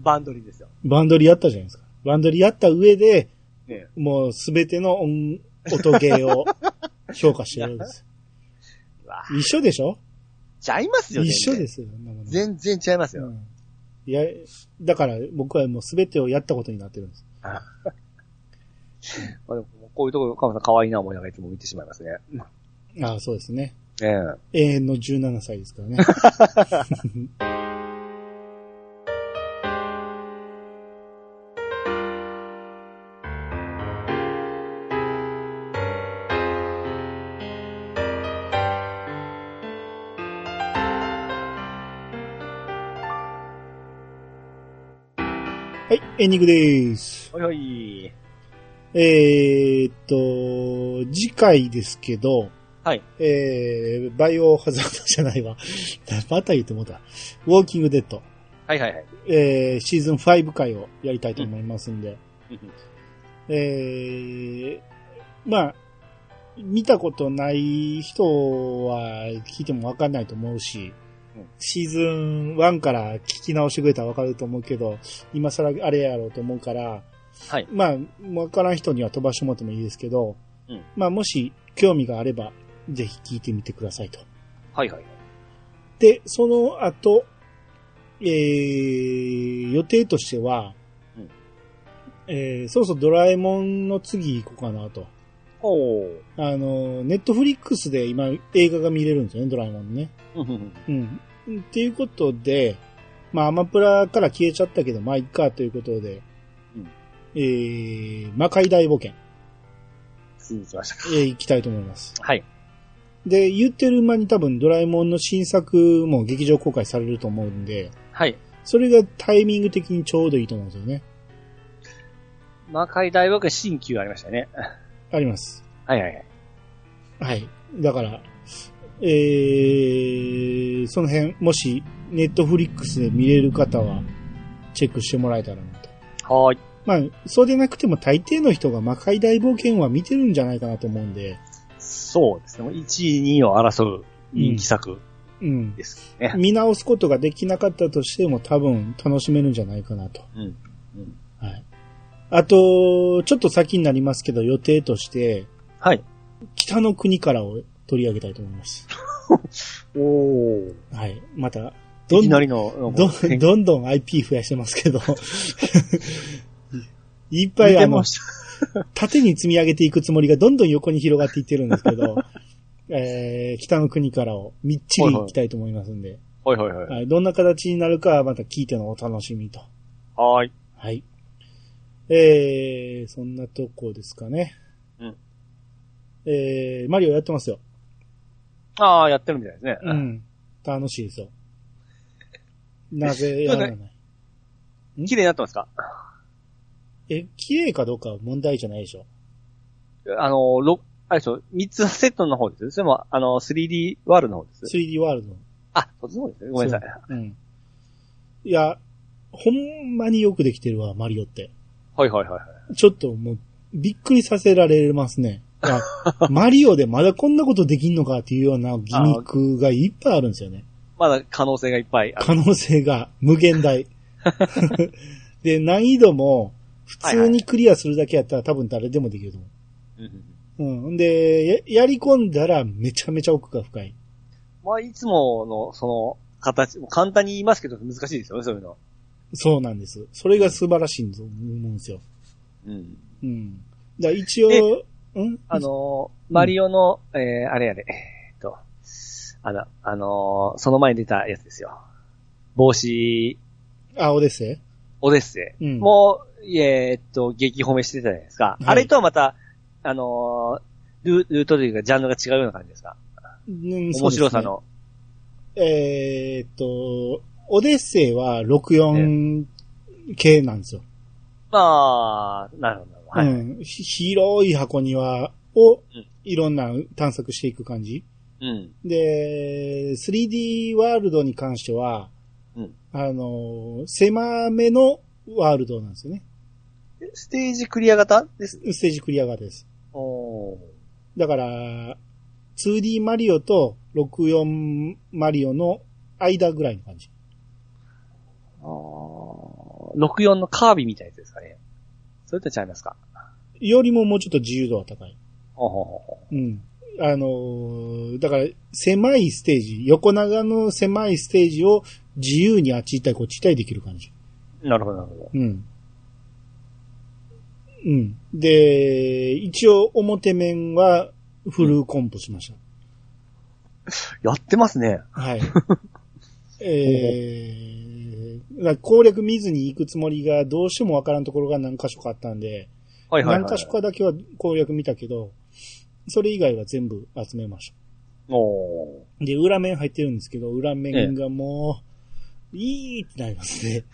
Speaker 2: バンドリーですよ。
Speaker 1: バンドリやったじゃないですか。バンドリやった上で、
Speaker 2: ね
Speaker 1: もうすべての音、音ゲーを評価してるんです。一緒でしょ？
Speaker 2: ちゃいますよ、。
Speaker 1: 一緒ですすよ。
Speaker 2: 全然ちゃいますよ。
Speaker 1: うんいや、だから僕はもうすべてをやったことになってるんです。
Speaker 2: まあでもこういうところ、カモさん可愛いな思いながらいつも見てしまいますね。
Speaker 1: ああ、そうですね。
Speaker 2: ええ
Speaker 1: 永遠の17歳ですからね。エンディングです。
Speaker 2: はいはい。
Speaker 1: えーっと、次回ですけど、
Speaker 2: はい。
Speaker 1: えー、バイオハザードじゃないわ。また言ってもうた。ウォーキングデッド、
Speaker 2: はいはいはい。
Speaker 1: えー、シーズン5回をやりたいと思いますんで、えー、まあ、見たことない人は聞いてもわかんないと思うし、
Speaker 2: うん
Speaker 1: シーズン1から聞き直してくれたらわかると思うけど、今更あれやろうと思うから、
Speaker 2: はい。
Speaker 1: まあ、わからん人には飛ばしてもらってもいいですけど、
Speaker 2: うん
Speaker 1: まあ、もし興味があれば、ぜひ聞いてみてくださいと。
Speaker 2: はいはい。
Speaker 1: で、その後、えー、予定としては、
Speaker 2: うん
Speaker 1: えー、そろそろドラえもんの次行こうかなと。
Speaker 2: おー。
Speaker 1: あの、ネットフリックスで今映画が見れるんですよね、ドラえもんね。
Speaker 2: うん。
Speaker 1: っていうことで、まあ、アマプラから消えちゃったけど、まあ、いっかということで、
Speaker 2: うん
Speaker 1: えー、魔界大冒険、
Speaker 2: ついに来ましたか。
Speaker 1: えー、行きたいと思います。
Speaker 2: はい。
Speaker 1: で、言ってる間に多分ドラえもんの新作も劇場公開されると思うんで、
Speaker 2: はい。
Speaker 1: それがタイミング的にちょうどいいと思うんですよね。
Speaker 2: 魔界大学新旧ありましたよね。
Speaker 1: あります。
Speaker 2: はいはいはい。
Speaker 1: はい。だから、えー、その辺、もし、ネットフリックスで見れる方は、チェックしてもらえたらなと。
Speaker 2: はーい。
Speaker 1: まあ、そうでなくても大抵の人が魔界大冒険は見てるんじゃないかなと思うんで、
Speaker 2: そうですね。1位、2位を争う人気作
Speaker 1: うん。
Speaker 2: ですね。
Speaker 1: 見直すことができなかったとしても多分楽しめるんじゃないかなと。
Speaker 2: うん。うん。
Speaker 1: はい。あと、ちょっと先になりますけど、予定として、
Speaker 2: はい。
Speaker 1: 北の国からを取り上げたいと思います。
Speaker 2: おー。
Speaker 1: はい。また、どんどんどんどん IP 増やしてますけど、いっぱいあの。縦に積み上げていくつもりがどんどん横に広がっていってるんですけど、えー、北の国からをみっちり行きたいと思いますんで、
Speaker 2: はいはいはい。
Speaker 1: はい、どんな形になるかはまた聞いてのお楽しみと。
Speaker 2: はーい。
Speaker 1: はい。えー、そんなとこですかね。
Speaker 2: うん。
Speaker 1: えー、マリオやってますよ。
Speaker 2: ああ、やってるみたいですね。
Speaker 1: うん。楽しいですよ。なぜやらない
Speaker 2: 綺麗になってますか？
Speaker 1: え、綺麗かどうかは問題じゃないでしょ。
Speaker 2: あの、ろ、あれでしょ、3つセットの方ですそれも、あの、3D ワールドの方です。
Speaker 1: 3D ワールド。
Speaker 2: あ、そっちの方ですね。ごめんなさい。
Speaker 1: そう。うん。いや、ほんまによくできてるわ、マリオって。
Speaker 2: はいはいはいはい。
Speaker 1: ちょっともう、びっくりさせられますね。あ マリオでまだこんなことできんのかっていうようなギミックがいっぱいあるんですよね。
Speaker 2: まだ可能性がいっぱいある。
Speaker 1: 可能性が無限大。で、難易度も、普通にクリアするだけやったら多分誰でもできると思
Speaker 2: うんうん
Speaker 1: う。うん。で、や、やり込んだらめちゃめちゃ奥が深い。
Speaker 2: まあ、いつもの、その、形、簡単に言いますけど難しいですよね、そういうの。
Speaker 1: そうなんです。それが素晴らしいと思うんですよ。
Speaker 2: うん。
Speaker 1: うん。だ一応、うん
Speaker 2: あのー、マリオの、えー、あれやれ、えーっと、あの、あのー、その前に出たやつですよ。帽子、
Speaker 1: あ、オデッセ
Speaker 2: オデッセイ。
Speaker 1: うん
Speaker 2: もう、えーっと、激褒めしてたじゃないですか。
Speaker 1: い
Speaker 2: あれとはまた、あのー、ルルートというか、ジャンルが違うような感じですか？
Speaker 1: イ。うん
Speaker 2: 面白さ。の。
Speaker 1: そうですねえーっと、オデッセイは64系なんですよ。
Speaker 2: まあ、なるほど。はい。
Speaker 1: うん。ひ広い箱庭を
Speaker 2: ん
Speaker 1: いろんな探索していく感じ。
Speaker 2: うん。
Speaker 1: で、3D ワールドに関しては、
Speaker 2: うん
Speaker 1: あの、狭めのワールドなんですよね。
Speaker 2: ステージクリア型？です。
Speaker 1: ステージクリア型です。
Speaker 2: おー
Speaker 1: だから、2D マリオと64マリオの間ぐらいの感じ。
Speaker 2: あー64のカービィみたいなやつですかね。それとちゃいますか？
Speaker 1: よりももうちょっと自由度は高い。
Speaker 2: ほうほうほうほ
Speaker 1: うん。あのーだから、狭いステージ、横長の狭いステージを自由にあっち行ったりこっち行ったりできる感じ。
Speaker 2: うなるほど、なるほど。
Speaker 1: うん。うん。で、一応表面はフルコンプしました。
Speaker 2: やってますね。
Speaker 1: はい。えー、だ攻略見ずに行くつもりがどうしてもわからんところが何箇所かあったんで、
Speaker 2: はいはい、はい。
Speaker 1: 何箇所かだけは攻略見たけど、それ以外は全部集めました。
Speaker 2: おー
Speaker 1: で、裏面入ってるんですけど、裏面がもう、いいってなりますね。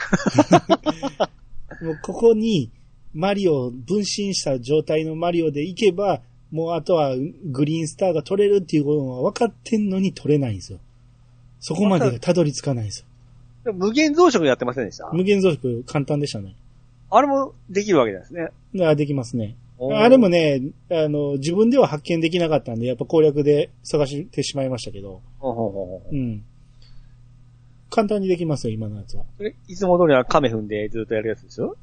Speaker 1: もうここに、マリオ、分身した状態のマリオで行けば、もうあとはグリーンスターが取れるっていうことは分かってんのに取れないんですよ。そこまでがたどり着かないんですよ。
Speaker 2: 無限増殖やってませんでした？
Speaker 1: 無限増殖簡単でしたね。
Speaker 2: あれもできるわけですね。
Speaker 1: あできますね。あれもね、あの、自分では発見できなかったんで、やっぱ攻略で探してしまいましたけど、
Speaker 2: ほうほうほうう
Speaker 1: ん。簡単にできますよ、今のやつは。
Speaker 2: それいつも通りは亀踏んでずっとやるやつですよ。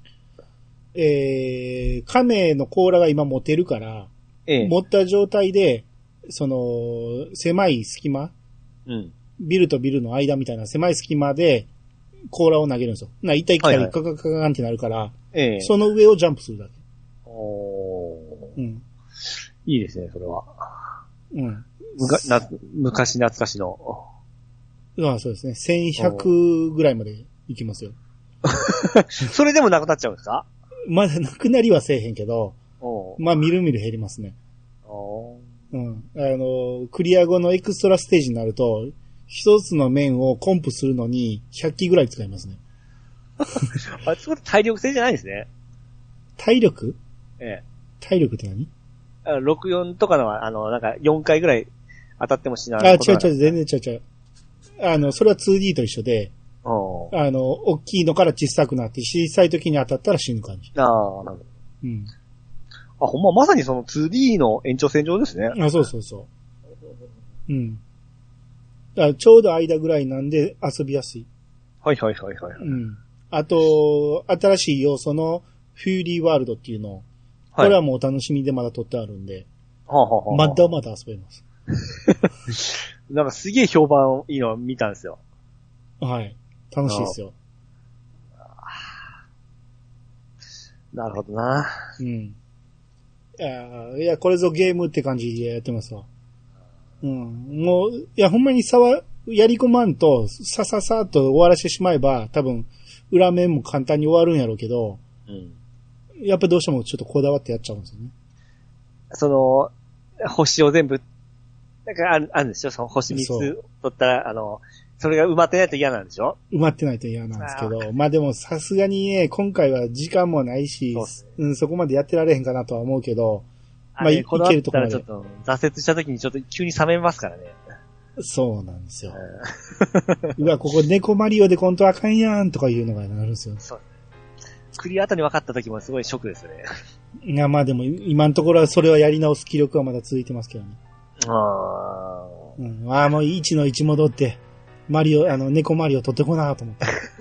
Speaker 1: えー、亀の甲羅が今持てるから、
Speaker 2: ええ。
Speaker 1: 持った状態で、その、狭い隙間、
Speaker 2: うん。
Speaker 1: ビルとビルの間みたいな狭い隙間で、甲羅を投げるんですよ。な、一体来た
Speaker 2: はいはい
Speaker 1: りカカカカンってなるから、
Speaker 2: ええ。
Speaker 1: その上をジャンプするだけ。
Speaker 2: おー
Speaker 1: うん。
Speaker 2: いいですね、それは。
Speaker 1: うん。
Speaker 2: むかな昔懐かしの。
Speaker 1: まあそうですね。1100ぐらいまで行きますよ。
Speaker 2: それでもなくなっちゃうんですか？
Speaker 1: まだなくなりはせえへんけど、まあみるみる減りますね。
Speaker 2: お
Speaker 1: うん。あの、クリア後のエクストラステージになると、一つの面をコンプするのに100機ぐらい使いますね。
Speaker 2: ー あ、それ体力性じゃないんですね。
Speaker 1: 体力？
Speaker 2: ええ。
Speaker 1: 体力って何？
Speaker 2: あの64とかのは、あの、なんか4回ぐらい当たっても死な
Speaker 1: あ、
Speaker 2: ない。
Speaker 1: 違う違う、全然違う違う。あの、それは 2D と一緒で、あの、大きいのから小さくなって、小さい時に当たったら死ぬ感じ。
Speaker 2: ああ、なるほど。
Speaker 1: うん。
Speaker 2: あ、ほんま、まさにその 2D の延長線上ですね。
Speaker 1: あ、そうそうそう。うん。だちょうど間ぐらいなんで遊びやすい。
Speaker 2: はいはいはいはい。
Speaker 1: うん。あと、新しい要素のフューリーワールドっていうの、こ
Speaker 2: はい。
Speaker 1: れはもうお楽しみでまだ撮ってあるんで、
Speaker 2: はあはあはあ
Speaker 1: まだまだ遊べます。
Speaker 2: なんかすげえ評判いいのを見たんですよ。
Speaker 1: はい。楽しいですよ。
Speaker 2: なるほどな。
Speaker 1: うん。いやこれぞゲームって感じでやってますわ。うん。もう、いや、ほんまにさわ、やり込まんと、さささっと終わらしてしまえば、多分、裏面も簡単に終わるんやろうけど、
Speaker 2: うん。
Speaker 1: やっぱどうしてもちょっとこだわってやっちゃうんですよね。
Speaker 2: その、星を全部、なんかある、あるんでしょその星3
Speaker 1: そ
Speaker 2: つ取ったら、あの、それが埋まってないと嫌なんでしょ？
Speaker 1: 埋まってないと嫌なんですけど、まあでもさすがにね、今回は時間もないし、
Speaker 2: そう
Speaker 1: ん、そこまでやってられへんかなとは思うけど、
Speaker 2: あれ、
Speaker 1: い
Speaker 2: こだわっ
Speaker 1: いけるとこまで
Speaker 2: たらちょっと、挫折した時にちょっと急に冷めますからね。
Speaker 1: そうなんですよ。
Speaker 2: う
Speaker 1: わ、ここ猫マリオでコントあかんやんとかいうのがなるんですよ。
Speaker 2: そう。クリア後に分かった時もすごいショックですね。
Speaker 1: いや、まあでも今のところはそれはやり直す気力はまだ続いてますけどね。
Speaker 2: あ
Speaker 1: うん。ああ、もう1の1戻って、マリオ、あの、猫マリオ取ってこなと思って。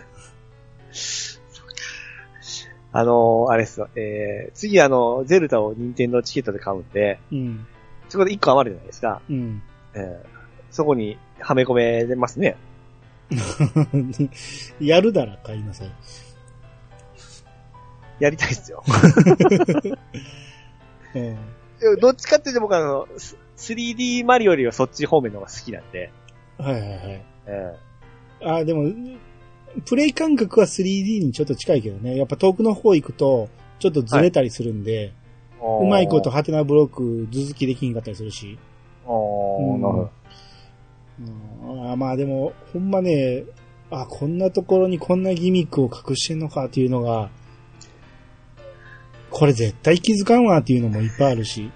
Speaker 2: あのー、あれっすよ。えー、次あの、ゼルダを任天堂チケットで買うんで、
Speaker 1: うん。
Speaker 2: そこで1個余るじゃないですか。
Speaker 1: うん。
Speaker 2: えー、そこにはめ込めれますね。
Speaker 1: やるなら買いなさい。
Speaker 2: やりたいっすよ。
Speaker 1: う ん。
Speaker 2: でもどっちかっていうと僕あの、ス 3D マリオよりはそっち方面の方が好きなんで、
Speaker 1: はいはいはい。
Speaker 2: え
Speaker 1: ああ、でも、プレイ感覚は 3D にちょっと近いけどね。やっぱ遠くの方行くと、ちょっとずれたりするんで、
Speaker 2: ー
Speaker 1: うまいことハテナブロック続きできんかったりするし。
Speaker 2: おー、なるほど。
Speaker 1: うん、あーまあでも、ほんまね、あ、こんなところにこんなギミックを隠してんのかっていうのが、これ絶対気づかんわっていうのもいっぱいあるし。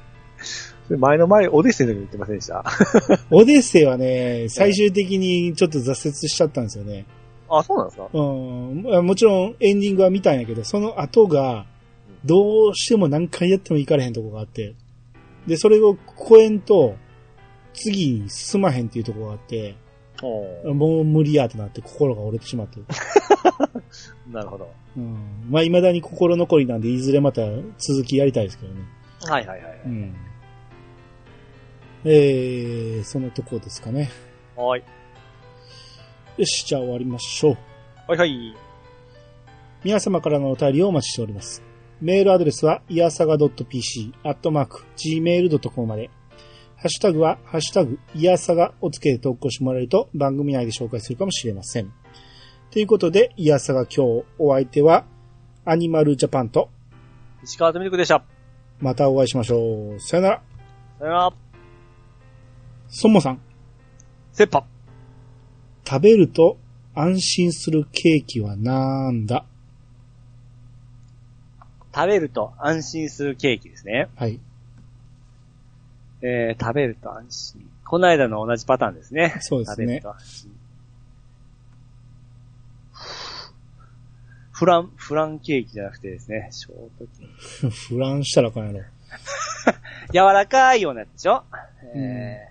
Speaker 2: 前の前、オデッセイの時言ってませんでした？
Speaker 1: オデッセイはね、最終的にちょっと挫折しちゃったんですよね。
Speaker 2: あ、そうなんですか？
Speaker 1: うん、もちろんエンディングは見たんやけど、その後が、どうしても何回やっても行かれへんとこがあって、で、それを超えんと、次に進まへんっていうとこがあって、
Speaker 2: お
Speaker 1: もう無理やってなって心が折れてしまって。
Speaker 2: なるほど。
Speaker 1: うん。まあ、未だに心残りなんで、いずれまた続きやりたいですけどね。
Speaker 2: はいはいはい。
Speaker 1: うん。えー、そのとこですかね。
Speaker 2: はい。
Speaker 1: よし、じゃあ終わりましょう。
Speaker 2: はいはい。
Speaker 1: 皆様からのお便りをお待ちしております。メールアドレスは、いやさが .pc、アットマーク、gmail.com まで。ハッシュタグは、ハッシュタグ、いやさがをつけて投稿してもらえると番組内で紹介するかもしれません。ということで、いやさが今日お相手は、アニマルジャパンと、
Speaker 2: 石川とみるくでした。
Speaker 1: またお会いしましょう。さよなら。
Speaker 2: さよなら。
Speaker 1: そもさん、
Speaker 2: セッパ。
Speaker 1: 食べると安心するケーキはなんだ？
Speaker 2: 食べると安心するケーキですね。
Speaker 1: はい。
Speaker 2: えー、食べると安心。この間の同じパターンですね。
Speaker 1: そうですね
Speaker 2: 食べると安心。フラン、フランケーキじゃなくてですね、ショートケーキ。
Speaker 1: フランしたらあかんやろ。
Speaker 2: 柔らかいようなやつでしょ、え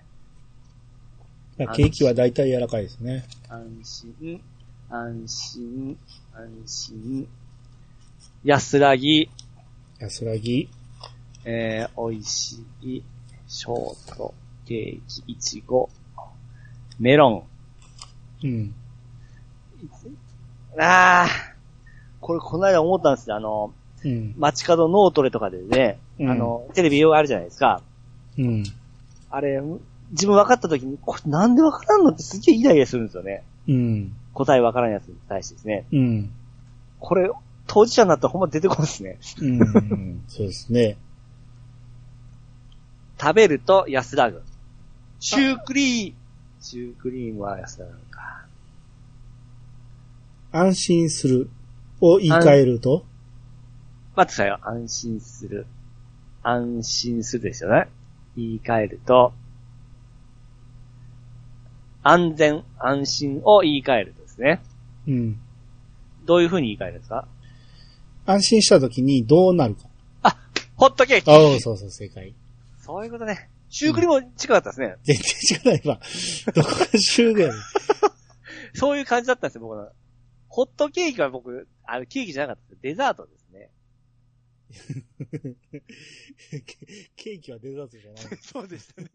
Speaker 1: ケーキは大体柔らかいですね。
Speaker 2: ー、安心、安心、安心。安らぎ、
Speaker 1: 安らぎ、
Speaker 2: えー、美味しい、ショートケーキ、いちご、メロン。
Speaker 1: うん。
Speaker 2: あー、これこの間思ったんですよ。あの、
Speaker 1: うん。
Speaker 2: 街角ノートレとかでね、
Speaker 1: うん
Speaker 2: あの、テレビ用あるじゃないですか。
Speaker 1: うん。
Speaker 2: あれ、自分分かった時に、これなんで分からんのってすげえイライラするんですよね。
Speaker 1: うん。
Speaker 2: 答え分からんやつに対してですね。
Speaker 1: うん。
Speaker 2: これ、当事者になったらほんま出てこないですね。
Speaker 1: うん。そうですね。
Speaker 2: 食べると安らぐ。シュークリーム。シュークリームは安らぐか。
Speaker 1: 安心するを言い換えると、
Speaker 2: 待ってくださいよ。安心する。安心するですよね。言い換えると、安全、安心を言い換えるとですね。
Speaker 1: うん。
Speaker 2: どういう風に言い換えるんですか？
Speaker 1: 安心した時にどうなるか。
Speaker 2: あ、ホットケーキ
Speaker 1: ああ、そうそう、正解。
Speaker 2: そういうことね。シュークリームも近かったですね。
Speaker 1: 全然違うわ。どこが集合やねん。
Speaker 2: そういう感じだったんですよ、僕の。ホットケーキは僕、あの、ケーキじゃなかった。デザートですね。
Speaker 1: ケーキはデザートじゃない。
Speaker 2: そうでしたね。